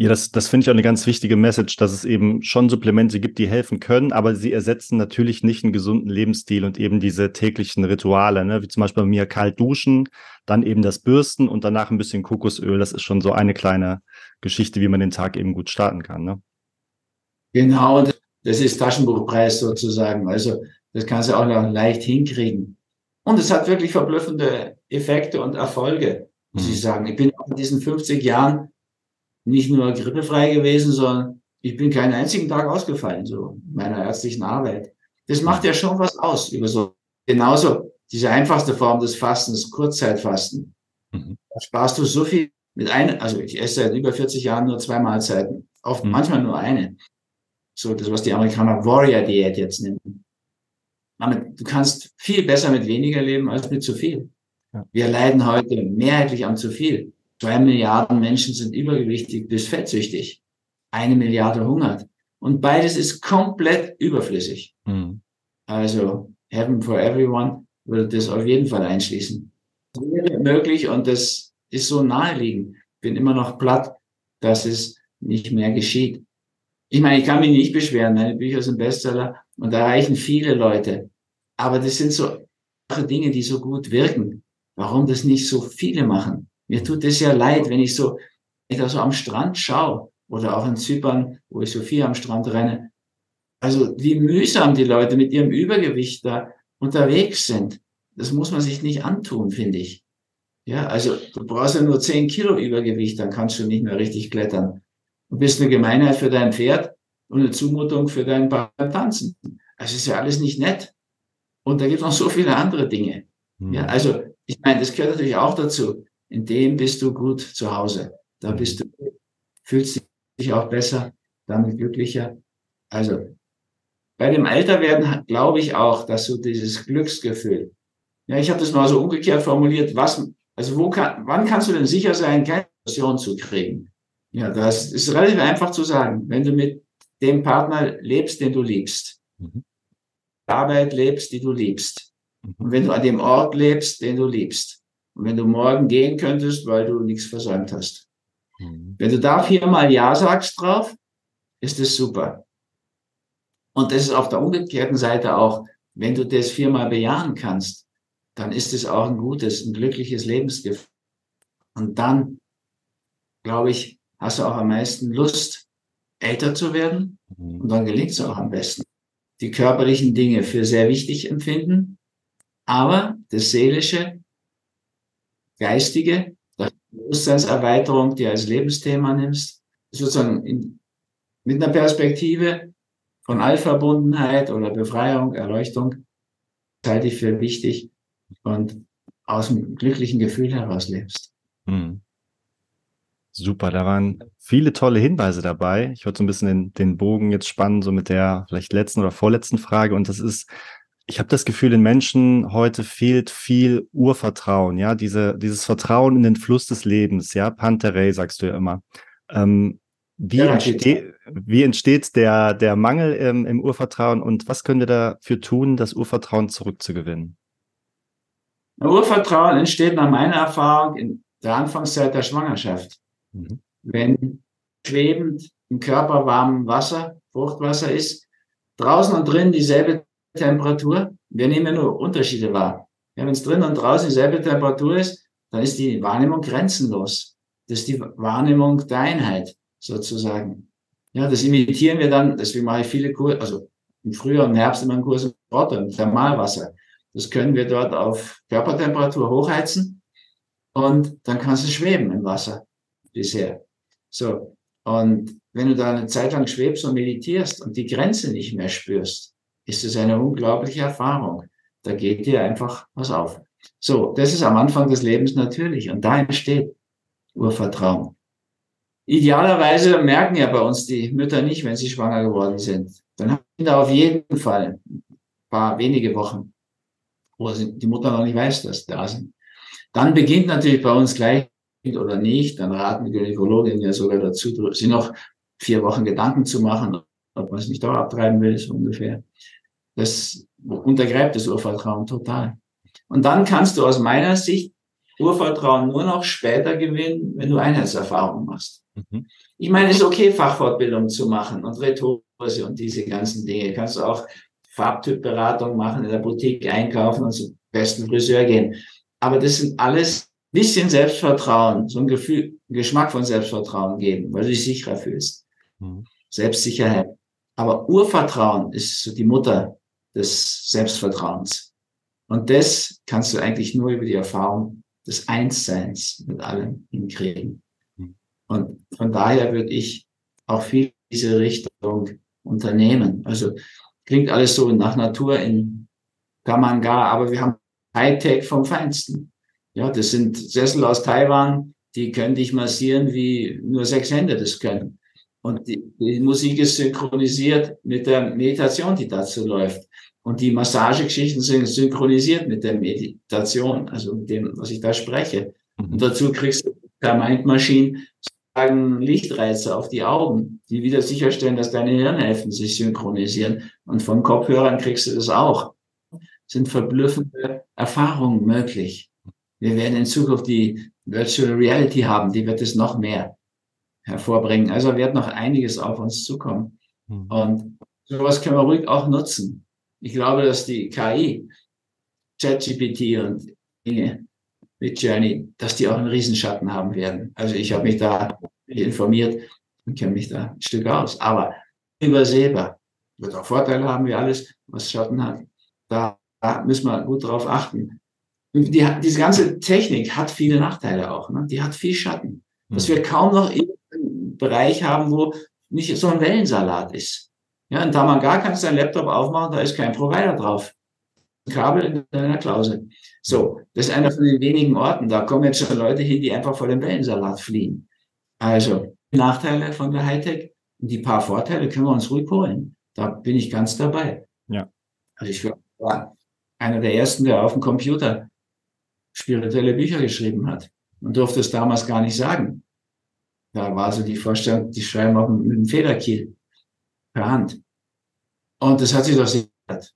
ja, das, das finde ich auch eine ganz wichtige Message, dass es eben schon Supplemente gibt, die helfen können, aber sie ersetzen natürlich nicht einen gesunden Lebensstil und eben diese täglichen Rituale, ne? wie zum Beispiel bei mir kalt duschen, dann eben das Bürsten und danach ein bisschen Kokosöl. Das ist schon so eine kleine Geschichte, wie man den Tag eben gut starten kann. Ne? Genau, das ist Taschenbuchpreis sozusagen. Also das kannst du auch noch leicht hinkriegen. Und es hat wirklich verblüffende Effekte und Erfolge, muss mhm. ich sagen. Ich bin auch in diesen 50 Jahren nicht nur grippefrei gewesen, sondern ich bin keinen einzigen Tag ausgefallen, so in meiner ärztlichen Arbeit. Das macht ja schon was aus über so. Genauso diese einfachste Form des Fastens, Kurzzeitfasten. Mhm. Da sparst du so viel mit einem, also ich esse seit über 40 Jahren nur zwei Mahlzeiten, oft mhm. manchmal nur eine. So das, was die Amerikaner Warrior Diät jetzt nennen. Du kannst viel besser mit weniger leben als mit zu viel. Ja. Wir leiden heute mehrheitlich am zu viel. Zwei Milliarden Menschen sind übergewichtig bis fettsüchtig. Eine Milliarde hungert. Und beides ist komplett überflüssig. Mhm. Also Heaven for Everyone würde das auf jeden Fall einschließen. Das wäre möglich und das ist so naheliegend. Bin immer noch platt, dass es nicht mehr geschieht. Ich meine, ich kann mich nicht beschweren. Meine Bücher sind Bestseller und erreichen viele Leute. Aber das sind so Dinge, die so gut wirken. Warum das nicht so viele machen? Mir tut es ja leid, wenn ich so, wenn ich da so am Strand schaue oder auch in Zypern, wo ich so viel am Strand renne. Also wie mühsam die Leute mit ihrem Übergewicht da unterwegs sind. Das muss man sich nicht antun, finde ich. Ja, also du brauchst ja nur 10 Kilo Übergewicht, dann kannst du nicht mehr richtig klettern. Du bist eine Gemeinheit für dein Pferd und eine Zumutung für dein Tanzen. Also ist ja alles nicht nett. Und da gibt es noch so viele andere Dinge. Mhm. Ja, also ich meine, das gehört natürlich auch dazu in dem bist du gut zu Hause. Da bist du, fühlst dich auch besser, damit glücklicher. Also, bei dem Älterwerden glaube ich auch, dass du dieses Glücksgefühl, ja, ich habe das mal so umgekehrt formuliert, was, also wo kann, wann kannst du denn sicher sein, keine Depression zu kriegen? Ja, das ist relativ einfach zu sagen. Wenn du mit dem Partner lebst, den du liebst, mhm. Arbeit lebst, die du liebst, mhm. und wenn du an dem Ort lebst, den du liebst, und wenn du morgen gehen könntest, weil du nichts versäumt hast. Mhm. Wenn du da viermal Ja sagst drauf, ist es super. Und das ist auf der umgekehrten Seite auch, wenn du das viermal bejahen kannst, dann ist es auch ein gutes, ein glückliches Lebensgefühl. Und dann, glaube ich, hast du auch am meisten Lust, älter zu werden. Mhm. Und dann gelingt es auch am besten. Die körperlichen Dinge für sehr wichtig empfinden, aber das Seelische geistige, Bewusstseinserweiterung, die als Lebensthema nimmst, sozusagen in, mit einer Perspektive von Allverbundenheit oder Befreiung, Erleuchtung, halte ich für wichtig und aus einem glücklichen Gefühl heraus lebst. Hm. Super, da waren viele tolle Hinweise dabei. Ich wollte so ein bisschen den, den Bogen jetzt spannen, so mit der vielleicht letzten oder vorletzten Frage. Und das ist, ich habe das Gefühl, den Menschen heute fehlt viel Urvertrauen, ja, diese, dieses Vertrauen in den Fluss des Lebens, ja, Panterei sagst du ja immer. Ähm, wie, ja, entsteht, wie entsteht der, der Mangel im, im Urvertrauen und was können wir dafür tun, das Urvertrauen zurückzugewinnen? Urvertrauen entsteht nach meiner Erfahrung in der Anfangszeit der Schwangerschaft. Mhm. Wenn schwebend im Körper warmem Wasser, Fruchtwasser ist, draußen und drin dieselbe Temperatur. Wir nehmen nur Unterschiede wahr. Ja, Wenn es drin und draußen dieselbe Temperatur ist, dann ist die Wahrnehmung grenzenlos. Das ist die Wahrnehmung der Einheit sozusagen. Ja, das imitieren wir dann, deswegen mache ich viele Kurse, also im Frühjahr und Herbst immer einen Kurs im Rotterdam, Thermalwasser. Das können wir dort auf Körpertemperatur hochheizen und dann kannst du schweben im Wasser bisher. So. Und wenn du da eine Zeit lang schwebst und meditierst und die Grenze nicht mehr spürst, ist es eine unglaubliche Erfahrung. Da geht dir einfach was auf. So, das ist am Anfang des Lebens natürlich und da entsteht Urvertrauen. Idealerweise merken ja bei uns die Mütter nicht, wenn sie schwanger geworden sind. Dann haben da auf jeden Fall ein paar wenige Wochen, wo die Mutter noch nicht weiß, dass sie da sind. Dann beginnt natürlich bei uns gleich oder nicht, dann raten die Gynäkologinnen ja sogar dazu, sie noch vier Wochen Gedanken zu machen, ob man es nicht doch abtreiben will, so ungefähr. Das untergräbt das Urvertrauen total. Und dann kannst du aus meiner Sicht Urvertrauen nur noch später gewinnen, wenn du Einheitserfahrung machst. Mhm. Ich meine, es ist okay, Fachfortbildung zu machen und Rhetorik und diese ganzen Dinge. Kannst du auch Farbtypberatung machen, in der Boutique einkaufen und zum besten Friseur gehen. Aber das sind alles bisschen Selbstvertrauen, so ein Gefühl, Geschmack von Selbstvertrauen geben, weil du dich sicherer fühlst. Mhm. Selbstsicherheit. Aber Urvertrauen ist so die Mutter des Selbstvertrauens. Und das kannst du eigentlich nur über die Erfahrung des Einsseins mit allem hinkriegen. Mhm. Und von daher würde ich auch viel diese Richtung unternehmen. Also klingt alles so nach Natur in Kamanga, aber wir haben Hightech vom Feinsten. Ja, das sind Sessel aus Taiwan, die können dich massieren, wie nur sechs Hände das können. Und die, die Musik ist synchronisiert mit der Meditation, die dazu läuft. Und die Massagegeschichten sind synchronisiert mit der Meditation, also mit dem, was ich da spreche. Mhm. Und dazu kriegst du per Mind Machine sagen Lichtreize auf die Augen, die wieder sicherstellen, dass deine Hirnhälften sich synchronisieren. Und von Kopfhörern kriegst du das auch. Sind verblüffende Erfahrungen möglich. Wir werden in Zukunft die Virtual Reality haben, die wird es noch mehr hervorbringen. Also wird noch einiges auf uns zukommen. Mhm. Und sowas können wir ruhig auch nutzen. Ich glaube, dass die KI, ChatGPT und Dinge mit Journey, dass die auch einen Riesenschatten haben werden. Also ich habe mich da informiert und kenne mich da ein Stück aus. Aber übersehbar. Wird auch Vorteile haben, wie alles, was Schatten hat. Da, da müssen wir gut drauf achten. Die, diese ganze Technik hat viele Nachteile auch. Ne? Die hat viel Schatten. Dass mhm. wir kaum noch Bereich haben, wo nicht so ein Wellensalat ist. Ja, in Tamanga kannst du deinen Laptop aufmachen, da ist kein Provider drauf. Ein Kabel in deiner Klause. So, das ist einer von den wenigen Orten. Da kommen jetzt schon Leute hin, die einfach vor dem Wellensalat fliehen. Also, Nachteile von der Hightech und die paar Vorteile können wir uns ruhig holen. Da bin ich ganz dabei. Ja. Also ich war einer der ersten, der auf dem Computer spirituelle Bücher geschrieben hat und durfte es damals gar nicht sagen. Da war so die Vorstellung, die schreiben auch mit einem Federkiel per Hand. Und das hat sich doch sehr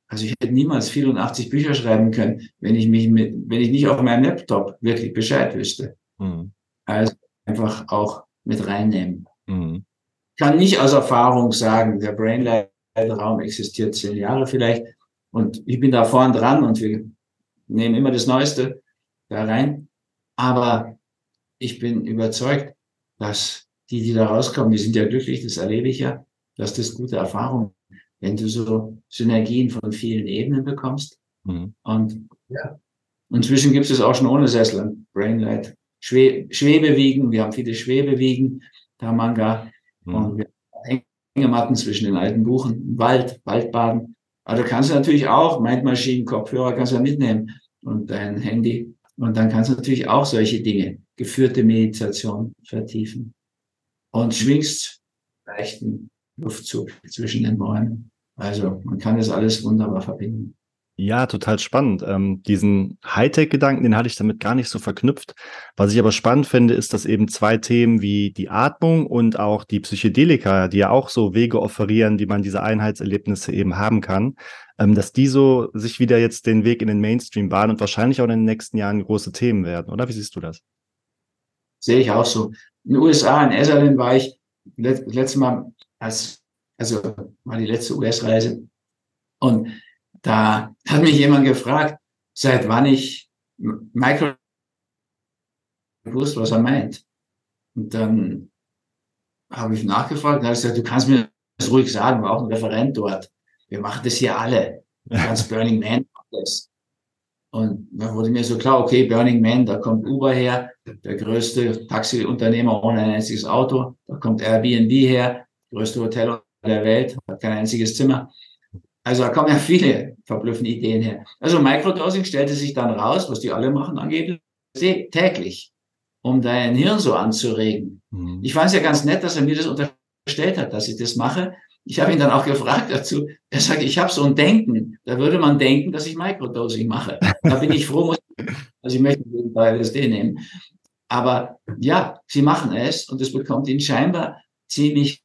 also ich hätte niemals 84 Bücher schreiben können, wenn ich mich mit, wenn ich nicht auf meinem Laptop wirklich Bescheid wüsste. Mhm. Also einfach auch mit reinnehmen. Mhm. Kann nicht aus Erfahrung sagen, der Brainlight-Raum existiert zehn Jahre vielleicht und ich bin da vorn dran und wir nehmen immer das Neueste da rein. Aber ich bin überzeugt, dass die, die da rauskommen, die sind ja glücklich, das erlebe ich ja, dass das gute Erfahrungen, wenn du so Synergien von vielen Ebenen bekommst. Mhm. Und ja, inzwischen gibt es auch schon ohne Sessel, Brainlight, Schwe Schwebewiegen, wir haben viele Schwebewiegen, da Manga, mhm. und wir haben Hängematten zwischen den alten Buchen, Wald, Waldbaden. Also kannst du natürlich auch Mindmaschinen, Kopfhörer kannst du ja mitnehmen und dein Handy. Und dann kannst du natürlich auch solche Dinge geführte Meditation vertiefen und schwingst leichten Luftzug zwischen den Bäumen. Also man kann das alles wunderbar verbinden. Ja, total spannend. Ähm, diesen Hightech-Gedanken, den hatte ich damit gar nicht so verknüpft. Was ich aber spannend finde, ist, dass eben zwei Themen wie die Atmung und auch die Psychedelika, die ja auch so Wege offerieren, die man diese Einheitserlebnisse eben haben kann, ähm, dass die so sich wieder jetzt den Weg in den Mainstream bahnen und wahrscheinlich auch in den nächsten Jahren große Themen werden, oder? Wie siehst du das? Sehe ich auch so. In den USA, in Esalen war ich let, letztes Mal, als, also war die letzte US-Reise. Und da hat mich jemand gefragt, seit wann ich Michael gewusst, was er meint. Und dann habe ich nachgefragt und er hat gesagt, du kannst mir das ruhig sagen, war auch ein Referent dort. Wir machen das hier alle. Ganz Burning Man macht das. Und dann wurde mir so klar, okay, Burning Man, da kommt Uber her, der größte Taxiunternehmer ohne ein einziges Auto. Da kommt Airbnb her, größte Hotel der Welt, hat kein einziges Zimmer. Also da kommen ja viele verblüffende Ideen her. Also Microdosing stellte sich dann raus, was die alle machen angeblich, täglich, um dein Hirn so anzuregen. Mhm. Ich fand es ja ganz nett, dass er mir das unterstellt hat, dass ich das mache. Ich habe ihn dann auch gefragt dazu. Er sagt, ich habe so ein Denken. Da würde man denken, dass ich Microdosing mache. Da bin ich froh, muss also ich möchte bei LSD nehmen. Aber ja, sie machen es und es bekommt ihnen scheinbar ziemlich,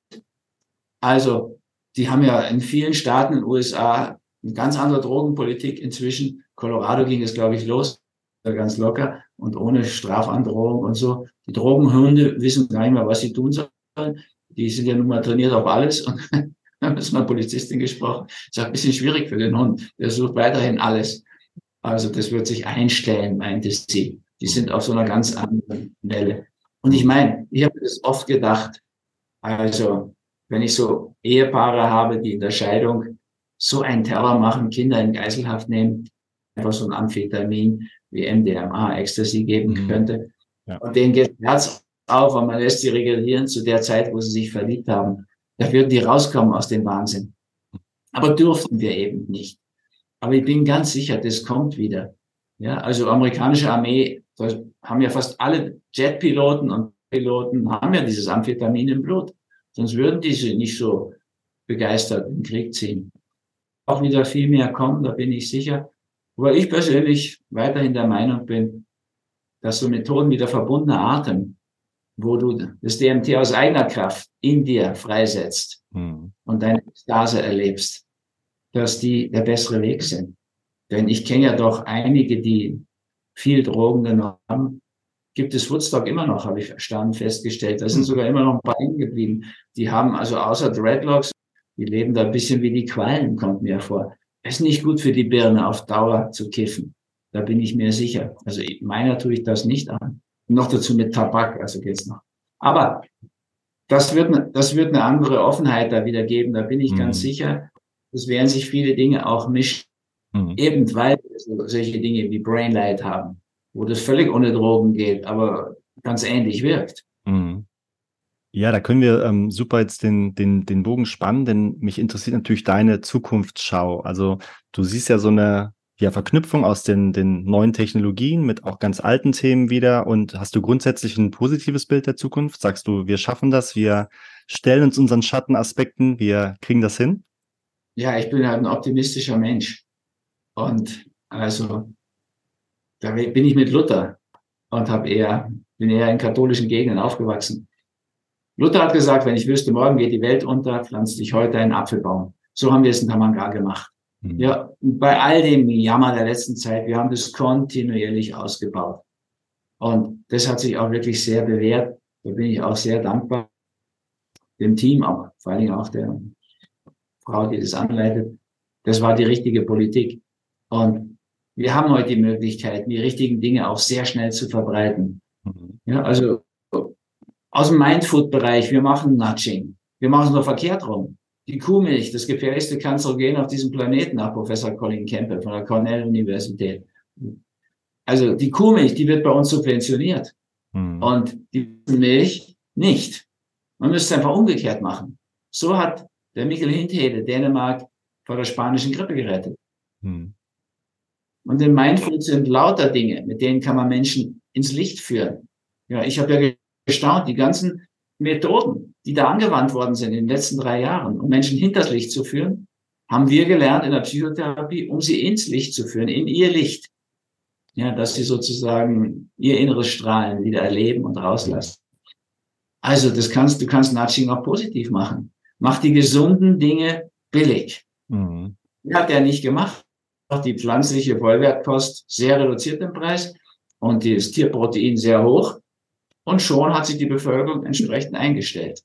also die haben ja in vielen Staaten in den USA eine ganz andere Drogenpolitik inzwischen. Colorado ging es, glaube ich, los. ganz locker und ohne Strafandrohung und so. Die Drogenhunde wissen gar nicht mehr, was sie tun sollen. Die sind ja nun mal trainiert auf alles. Und da wir mal Polizistin gesprochen. Ist ein bisschen schwierig für den Hund. Der sucht weiterhin alles. Also das wird sich einstellen, meinte sie. Die sind auf so einer ganz anderen Welle. Und ich meine, ich habe das oft gedacht, also wenn ich so Ehepaare habe, die in der Scheidung so einen Terror machen, Kinder in Geiselhaft nehmen, einfach so ein Amphetamin wie MDMA, Ecstasy geben mhm. könnte. Ja. Und denen geht das Herz auf und man lässt sie regieren zu der Zeit, wo sie sich verliebt haben. Da würden die rauskommen aus dem Wahnsinn. Aber durften wir eben nicht. Aber ich bin ganz sicher, das kommt wieder. Ja, also amerikanische Armee, da haben ja fast alle Jetpiloten und Piloten haben ja dieses Amphetamin im Blut. Sonst würden diese nicht so begeistert in den Krieg ziehen. Auch wieder viel mehr kommen, da bin ich sicher. Wobei ich persönlich weiterhin der Meinung bin, dass so Methoden wie der verbundene Atem, wo du das DMT aus eigener Kraft in dir freisetzt hm. und deine Ekstase erlebst, dass die der bessere Weg sind. Denn ich kenne ja doch einige, die viel Drogen genommen haben. Gibt es Woodstock immer noch, habe ich erstaunt festgestellt. Da sind hm. sogar immer noch ein paar geblieben. Die haben also außer Dreadlocks, die leben da ein bisschen wie die Quallen, kommt mir vor. Es ist nicht gut für die Birne auf Dauer zu kiffen. Da bin ich mir sicher. Also meiner tue ich das nicht an. Noch dazu mit Tabak, also geht's noch. Aber das wird, das wird eine andere Offenheit da wieder geben, da bin ich mhm. ganz sicher. Es werden sich viele Dinge auch mischen. Mhm. Eben weil wir solche Dinge wie Brainlight haben, wo das völlig ohne Drogen geht, aber ganz ähnlich wirkt. Mhm. Ja, da können wir ähm, super jetzt den, den, den Bogen spannen, denn mich interessiert natürlich deine Zukunftsschau. Also du siehst ja so eine ja, Verknüpfung aus den, den neuen Technologien mit auch ganz alten Themen wieder. Und hast du grundsätzlich ein positives Bild der Zukunft? Sagst du, wir schaffen das, wir stellen uns unseren Schattenaspekten, wir kriegen das hin? Ja, ich bin halt ein optimistischer Mensch. Und also, da bin ich mit Luther und habe eher, bin eher in katholischen Gegenden aufgewachsen. Luther hat gesagt, wenn ich wüsste, morgen geht die Welt unter, pflanzt dich heute einen Apfelbaum. So haben wir es in Tamanga gemacht. Mhm. Ja, bei all dem Jammer der letzten Zeit, wir haben das kontinuierlich ausgebaut. Und das hat sich auch wirklich sehr bewährt. Da bin ich auch sehr dankbar. Dem Team auch, vor allen Dingen auch der Frau, die das anleitet. Das war die richtige Politik. Und wir haben heute die Möglichkeit, die richtigen Dinge auch sehr schnell zu verbreiten. Mhm. Ja, also aus dem Mindfood-Bereich, wir machen Nudging. Wir machen es nur verkehrt rum. Die Kuhmilch, das gefährlichste Kanzerogen auf diesem Planeten, nach Professor Colin Campbell von der Cornell Universität. Also die Kuhmilch, die wird bei uns subventioniert. Hm. Und die Milch nicht. Man müsste es einfach umgekehrt machen. So hat der Michael Hindhede Dänemark vor der spanischen Grippe gerettet. Hm. Und in Mindfood sind lauter Dinge, mit denen kann man Menschen ins Licht führen. Ja, ich habe ja gestaunt, die ganzen Methoden, die da angewandt worden sind in den letzten drei Jahren, um Menschen hinters Licht zu führen, haben wir gelernt in der Psychotherapie, um sie ins Licht zu führen, in ihr Licht. Ja, dass sie sozusagen ihr inneres Strahlen wieder erleben und rauslassen. Also, das kannst, du kannst Nudging auch positiv machen. Mach die gesunden Dinge billig. Mhm. Hat er nicht gemacht. Die pflanzliche Vollwertkost sehr reduziert im Preis und das Tierprotein sehr hoch. Und schon hat sich die Bevölkerung entsprechend eingestellt.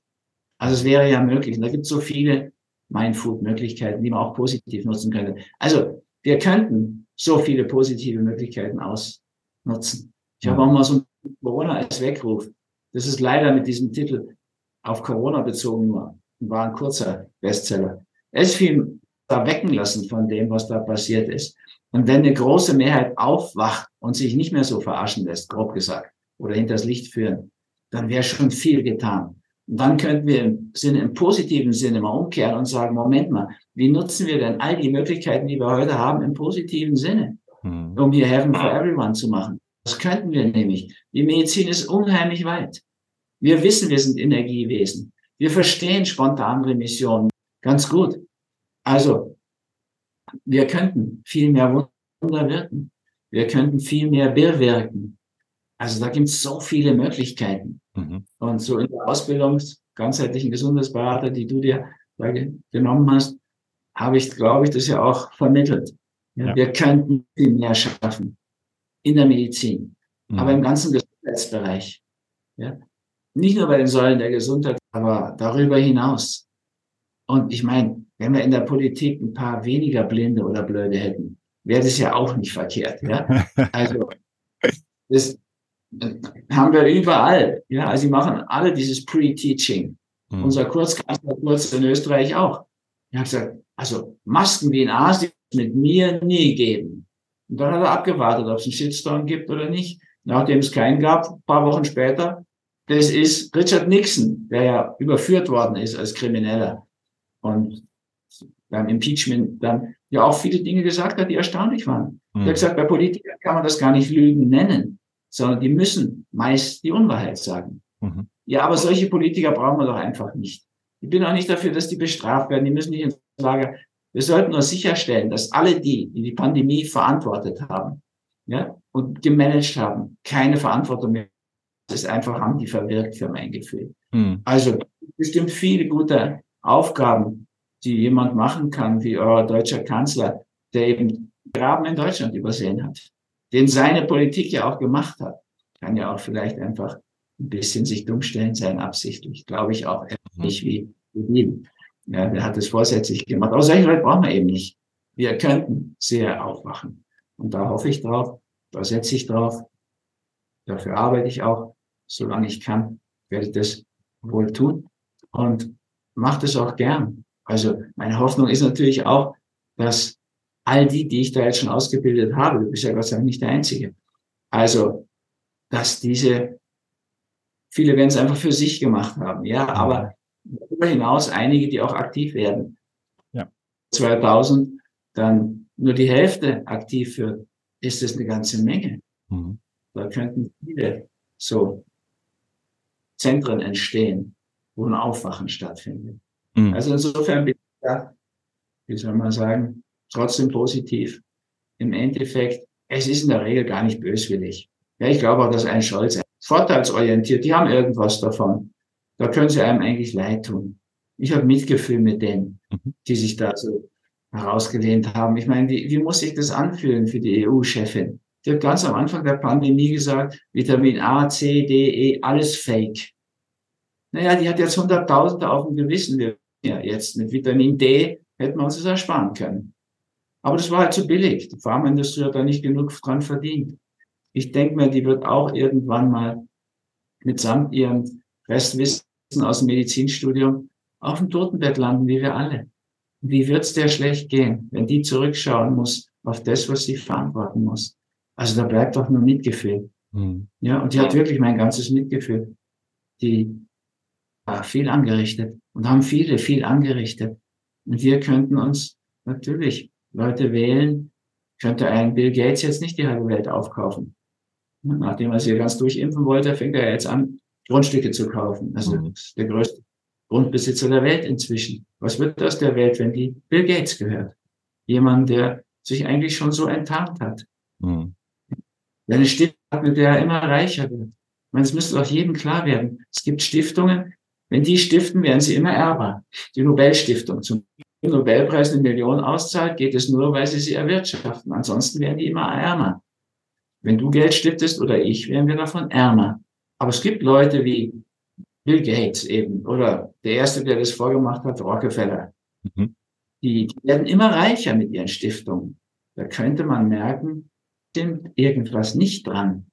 Also es wäre ja möglich. Und da gibt es so viele Mindfood-Möglichkeiten, die man auch positiv nutzen könnte. Also wir könnten so viele positive Möglichkeiten ausnutzen. Ich habe auch mal so ein Corona als Weckruf. Das ist leider mit diesem Titel auf Corona bezogen nur. War ein kurzer Bestseller. Es da wecken lassen von dem, was da passiert ist. Und wenn eine große Mehrheit aufwacht und sich nicht mehr so verarschen lässt, grob gesagt, oder hinters Licht führen, dann wäre schon viel getan. Und dann könnten wir im Sinne, im positiven Sinne mal umkehren und sagen, Moment mal, wie nutzen wir denn all die Möglichkeiten, die wir heute haben, im positiven Sinne, hm. um hier Heaven for Everyone zu machen? Das könnten wir nämlich. Die Medizin ist unheimlich weit. Wir wissen, wir sind Energiewesen. Wir verstehen spontane Remissionen ganz gut. Also, wir könnten viel mehr Wunder wirken. Wir könnten viel mehr bewirken. Also da gibt es so viele Möglichkeiten. Mhm. Und so in der Ausbildung ganzheitlichen Gesundheitsberater, die du dir genommen hast, habe ich, glaube ich, das ja auch vermittelt. Ja, ja. Wir könnten viel mehr schaffen. in der Medizin, mhm. aber im ganzen Gesundheitsbereich. Ja? Nicht nur bei den Säulen der Gesundheit, aber darüber hinaus. Und ich meine, wenn wir in der Politik ein paar weniger Blinde oder Blöde hätten, wäre das ja auch nicht verkehrt. Ja? Also das haben wir überall. Ja, also sie machen alle dieses Pre-Teaching. Mhm. Unser Kurzkanzler Kurz in Österreich auch. Er hat gesagt, also Masken wie in Asien mit mir nie geben. Und dann hat er abgewartet, ob es einen Shitstorm gibt oder nicht. Nachdem es keinen gab, ein paar Wochen später, das ist Richard Nixon, der ja überführt worden ist als Krimineller. Und beim Impeachment dann ja auch viele Dinge gesagt hat, die erstaunlich waren. Mhm. Er hat gesagt, bei Politikern kann man das gar nicht Lügen nennen, sondern die müssen meist die Unwahrheit sagen. Mhm. Ja, aber solche Politiker brauchen wir doch einfach nicht. Ich bin auch nicht dafür, dass die bestraft werden. Die müssen nicht ins Lager. Wir sollten nur sicherstellen, dass alle die, die die Pandemie verantwortet haben, ja, und gemanagt haben, keine Verantwortung mehr. Das ist einfach haben die verwirkt für mein Gefühl. Hm. Also bestimmt viele gute Aufgaben, die jemand machen kann, wie euer deutscher Kanzler, der eben Graben in Deutschland übersehen hat, den seine Politik ja auch gemacht hat. Kann ja auch vielleicht einfach ein bisschen sich dumm stellen sein, absichtlich. Glaube ich auch nicht wie wie Ja, der hat es vorsätzlich gemacht. Aber solche Leute brauchen wir eben nicht. Wir könnten sehr aufwachen. Und da hoffe ich drauf, da setze ich drauf. Dafür arbeite ich auch, solange ich kann, werde ich das wohl tun und mache das auch gern. Also meine Hoffnung ist natürlich auch, dass all die, die ich da jetzt schon ausgebildet habe, du bist ja Gott sei Dank nicht der Einzige, also dass diese Viele werden es einfach für sich gemacht haben, ja, aber darüber hinaus einige, die auch aktiv werden. Ja. 2000 dann nur die Hälfte aktiv wird, ist das eine ganze Menge. Mhm. Da könnten viele so Zentren entstehen, wo ein Aufwachen stattfindet. Mhm. Also insofern bin ich da, wie soll man sagen, trotzdem positiv. Im Endeffekt, es ist in der Regel gar nicht böswillig. Ja, ich glaube auch, dass ein Scholz vorteilsorientiert, die haben irgendwas davon. Da können sie einem eigentlich leid tun. Ich habe Mitgefühl mit denen, mhm. die sich da so herausgelehnt haben. Ich meine, wie, wie muss sich das anfühlen für die EU-Chefin? Die hat ganz am Anfang der Pandemie gesagt, Vitamin A, C, D, E, alles Fake. Naja, die hat jetzt Hunderttausende auf dem Gewissen. Wir, ja, jetzt mit Vitamin D hätten wir uns das ersparen können. Aber das war halt zu billig. Die Pharmaindustrie hat da nicht genug dran verdient ich denke mir, die wird auch irgendwann mal mitsamt ihrem Restwissen aus dem Medizinstudium auf dem Totenbett landen, wie wir alle. Wie wird's der schlecht gehen, wenn die zurückschauen muss auf das, was sie verantworten muss? Also da bleibt doch nur Mitgefühl. Mhm. Ja, und die hat wirklich mein ganzes Mitgefühl. Die viel angerichtet und haben viele viel angerichtet. Und wir könnten uns natürlich Leute wählen, könnte ein Bill Gates jetzt nicht die halbe Welt aufkaufen. Nachdem er sie ganz durchimpfen wollte, fängt er jetzt an, Grundstücke zu kaufen. Also mhm. der größte Grundbesitzer der Welt inzwischen. Was wird aus der Welt, wenn die Bill Gates gehört? Jemand, der sich eigentlich schon so enttarnt hat. Mhm. Eine Stiftung, mit der er immer reicher wird. Ich meine, es müsste doch jedem klar werden. Es gibt Stiftungen, wenn die stiften, werden sie immer ärmer. Die Nobelstiftung zum Nobelpreis eine Million auszahlt, geht es nur, weil sie sie erwirtschaften. Ansonsten werden die immer ärmer. Wenn du Geld stiftest oder ich, wären wir davon ärmer. Aber es gibt Leute wie Bill Gates eben oder der erste, der das vorgemacht hat, Rockefeller. Mhm. Die, die werden immer reicher mit ihren Stiftungen. Da könnte man merken, stimmt irgendwas nicht dran.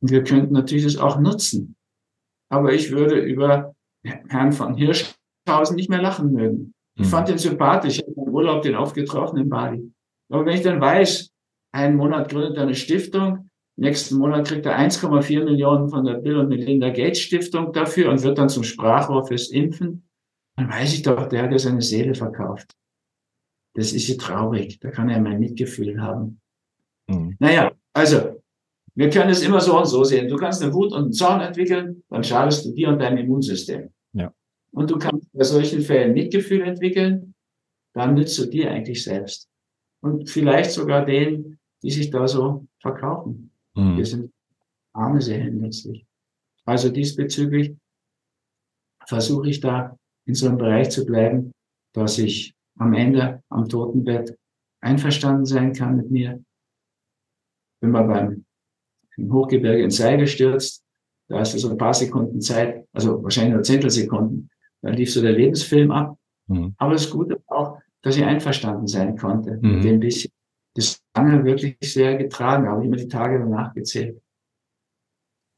Und wir könnten natürlich das auch nutzen. Aber ich würde über Herrn von Hirschhausen nicht mehr lachen mögen. Ich mhm. fand den sympathisch. Ich habe im Urlaub den aufgetroffen in Bali. Aber wenn ich dann weiß, einen Monat gründet er eine Stiftung, nächsten Monat kriegt er 1,4 Millionen von der Bill und Melinda Gates Stiftung dafür und wird dann zum Sprachrohr fürs Impfen. Dann weiß ich doch, der hat ja seine Seele verkauft. Das ist ja traurig. Da kann er mein Mitgefühl haben. Mhm. Naja, also, wir können es immer so und so sehen. Du kannst eine Wut und einen Zorn entwickeln, dann schadest du dir und deinem Immunsystem. Ja. Und du kannst bei solchen Fällen Mitgefühl entwickeln, dann nützt du dir eigentlich selbst. Und vielleicht sogar denen, die sich da so verkaufen. Mhm. Wir sind arme Seelen letztlich. Also diesbezüglich versuche ich da in so einem Bereich zu bleiben, dass ich am Ende am Totenbett einverstanden sein kann mit mir. bin mal beim im Hochgebirge ins Seil gestürzt. Da ist so ein paar Sekunden Zeit, also wahrscheinlich nur Zehntelsekunden. Dann lief so der Lebensfilm ab. Mhm. Aber das Gute auch, dass ich einverstanden sein konnte mhm. mit dem bisschen. Das lange wirklich sehr getragen, habe ich immer die Tage danach gezählt.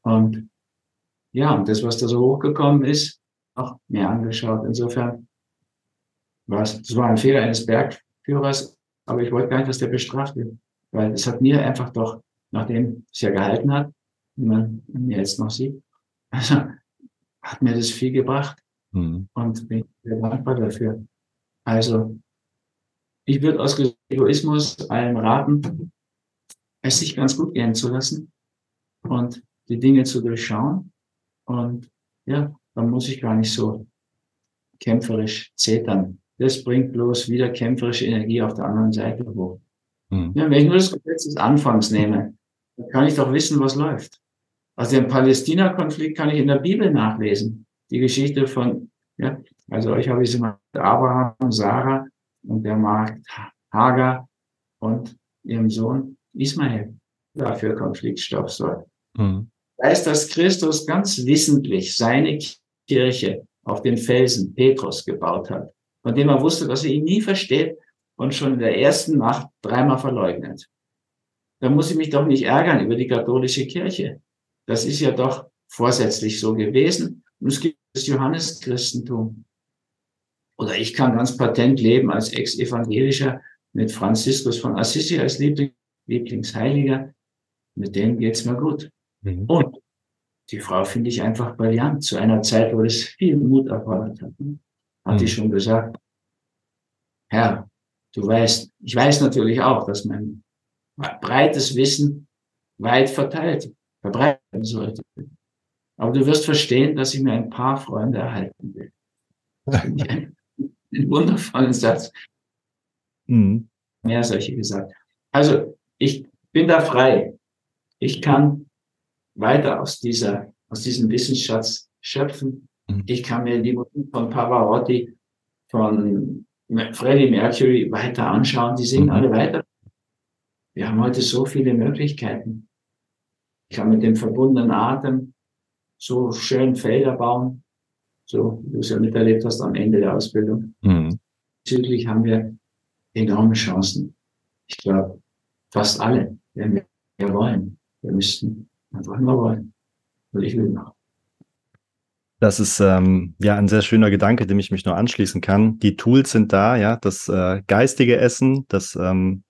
Und ja, und das, was da so hochgekommen ist, auch mir angeschaut. Insofern war es, das war ein Fehler eines Bergführers, aber ich wollte gar nicht, dass der bestraft wird, weil es hat mir einfach doch, nachdem es ja gehalten hat, wie man jetzt noch sieht, also hat mir das viel gebracht mhm. und bin sehr dankbar dafür. Also ich würde aus Egoismus allen raten, es sich ganz gut gehen zu lassen und die Dinge zu durchschauen. Und ja, dann muss ich gar nicht so kämpferisch zetern. Das bringt bloß wieder kämpferische Energie auf der anderen Seite hoch. Mhm. Ja, wenn ich nur das Gesetz des Anfangs nehme, dann kann ich doch wissen, was läuft. Also den Palästina-Konflikt kann ich in der Bibel nachlesen. Die Geschichte von, ja, also euch habe ich sie mal Abraham, Sarah und der Markt Hagar und ihrem Sohn Ismael dafür Konfliktstoff soll. Mhm. Heißt, dass Christus ganz wissentlich seine Kirche auf den Felsen Petrus gebaut hat, von dem er wusste, dass er ihn nie versteht und schon in der ersten Nacht dreimal verleugnet. Da muss ich mich doch nicht ärgern über die katholische Kirche. Das ist ja doch vorsätzlich so gewesen. Und es gibt das Johanneschristentum. Oder ich kann ganz patent leben als Ex-Evangelischer mit Franziskus von Assisi als Liebling, Lieblingsheiliger. Mit dem geht's mir gut. Mhm. Und die Frau finde ich einfach brillant zu einer Zeit, wo es viel Mut erfordert hat. Hat mhm. die schon gesagt, Herr, du weißt, ich weiß natürlich auch, dass mein breites Wissen weit verteilt, verbreiten sollte. Aber du wirst verstehen, dass ich mir ein paar Freunde erhalten will. ein, ein wundervollen Satz. Mhm. Mehr solche gesagt. Also, ich bin da frei. Ich kann weiter aus dieser, aus diesem Wissensschatz schöpfen. Mhm. Ich kann mir die Musik von Pavarotti, von Freddie Mercury weiter anschauen. Die singen mhm. alle weiter. Wir haben heute so viele Möglichkeiten. Ich kann mit dem verbundenen Atem so schön Felder bauen. So, wie du es ja miterlebt hast am Ende der Ausbildung. Mhm. Südlich haben wir enorme Chancen. Ich glaube, fast alle, wenn wir wollen. Wir müssten Einfach nur wollen. Und ich will noch. Das ist ähm, ja ein sehr schöner Gedanke, dem ich mich nur anschließen kann. Die Tools sind da, ja, das äh, geistige Essen, das ähm,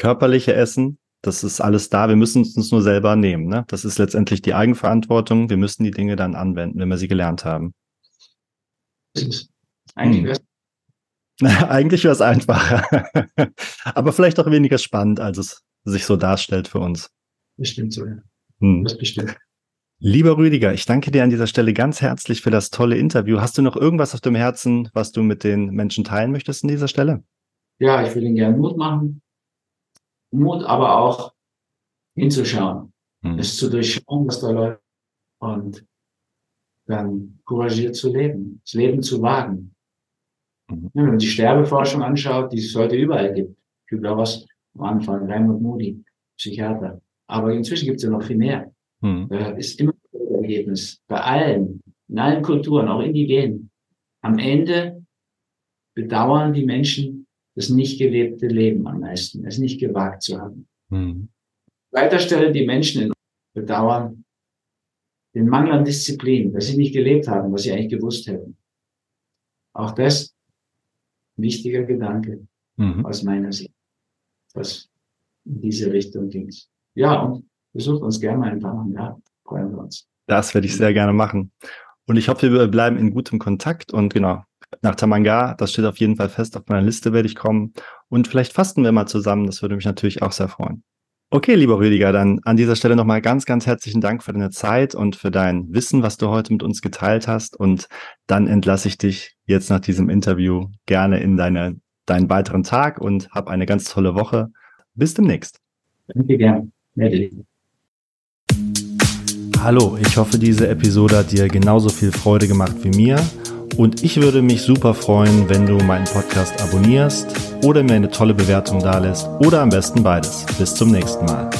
körperliche Essen, das ist alles da. Wir müssen es uns nur selber nehmen. Ne? Das ist letztendlich die Eigenverantwortung. Wir müssen die Dinge dann anwenden, wenn wir sie gelernt haben. Eigentlich hm. Eigentlich wäre es einfacher. Aber vielleicht auch weniger spannend, als es sich so darstellt für uns. Bestimmt so, ja. Hm. Das bestimmt. Lieber Rüdiger, ich danke dir an dieser Stelle ganz herzlich für das tolle Interview. Hast du noch irgendwas auf dem Herzen, was du mit den Menschen teilen möchtest an dieser Stelle? Ja, ich will ihnen gerne Mut machen. Mut, aber auch hinzuschauen, hm. es zu durchschauen, was da läuft und dann couragiert zu leben, das Leben zu wagen. Mhm. wenn man die Sterbeforschung anschaut, die es heute überall gibt, Kübler-Ross am Anfang, Raimund Moody, Psychiater, aber inzwischen gibt es ja noch viel mehr. Hm. Da ist immer das Ergebnis. Bei allen, in allen Kulturen, auch indigenen. Am Ende bedauern die Menschen das nicht gelebte Leben am meisten, es nicht gewagt zu haben. Hm. Weiter Stelle die Menschen bedauern den Mangel an Disziplin, dass sie nicht gelebt haben, was sie eigentlich gewusst hätten. Auch das ein wichtiger Gedanke mhm. aus meiner Sicht, was in diese Richtung ging ja, und besucht uns gerne mal in Tamanga. Freuen wir uns. Das werde ich sehr gerne machen. Und ich hoffe, wir bleiben in gutem Kontakt und genau, nach Tamanga, das steht auf jeden Fall fest, auf meiner Liste werde ich kommen. Und vielleicht fasten wir mal zusammen, das würde mich natürlich auch sehr freuen. Okay, lieber Rüdiger, dann an dieser Stelle nochmal ganz, ganz herzlichen Dank für deine Zeit und für dein Wissen, was du heute mit uns geteilt hast. Und dann entlasse ich dich jetzt nach diesem Interview gerne in deine, deinen weiteren Tag und hab eine ganz tolle Woche. Bis demnächst. Danke gern. Hallo, ich hoffe, diese Episode hat dir genauso viel Freude gemacht wie mir. Und ich würde mich super freuen, wenn du meinen Podcast abonnierst oder mir eine tolle Bewertung dalässt oder am besten beides. Bis zum nächsten Mal.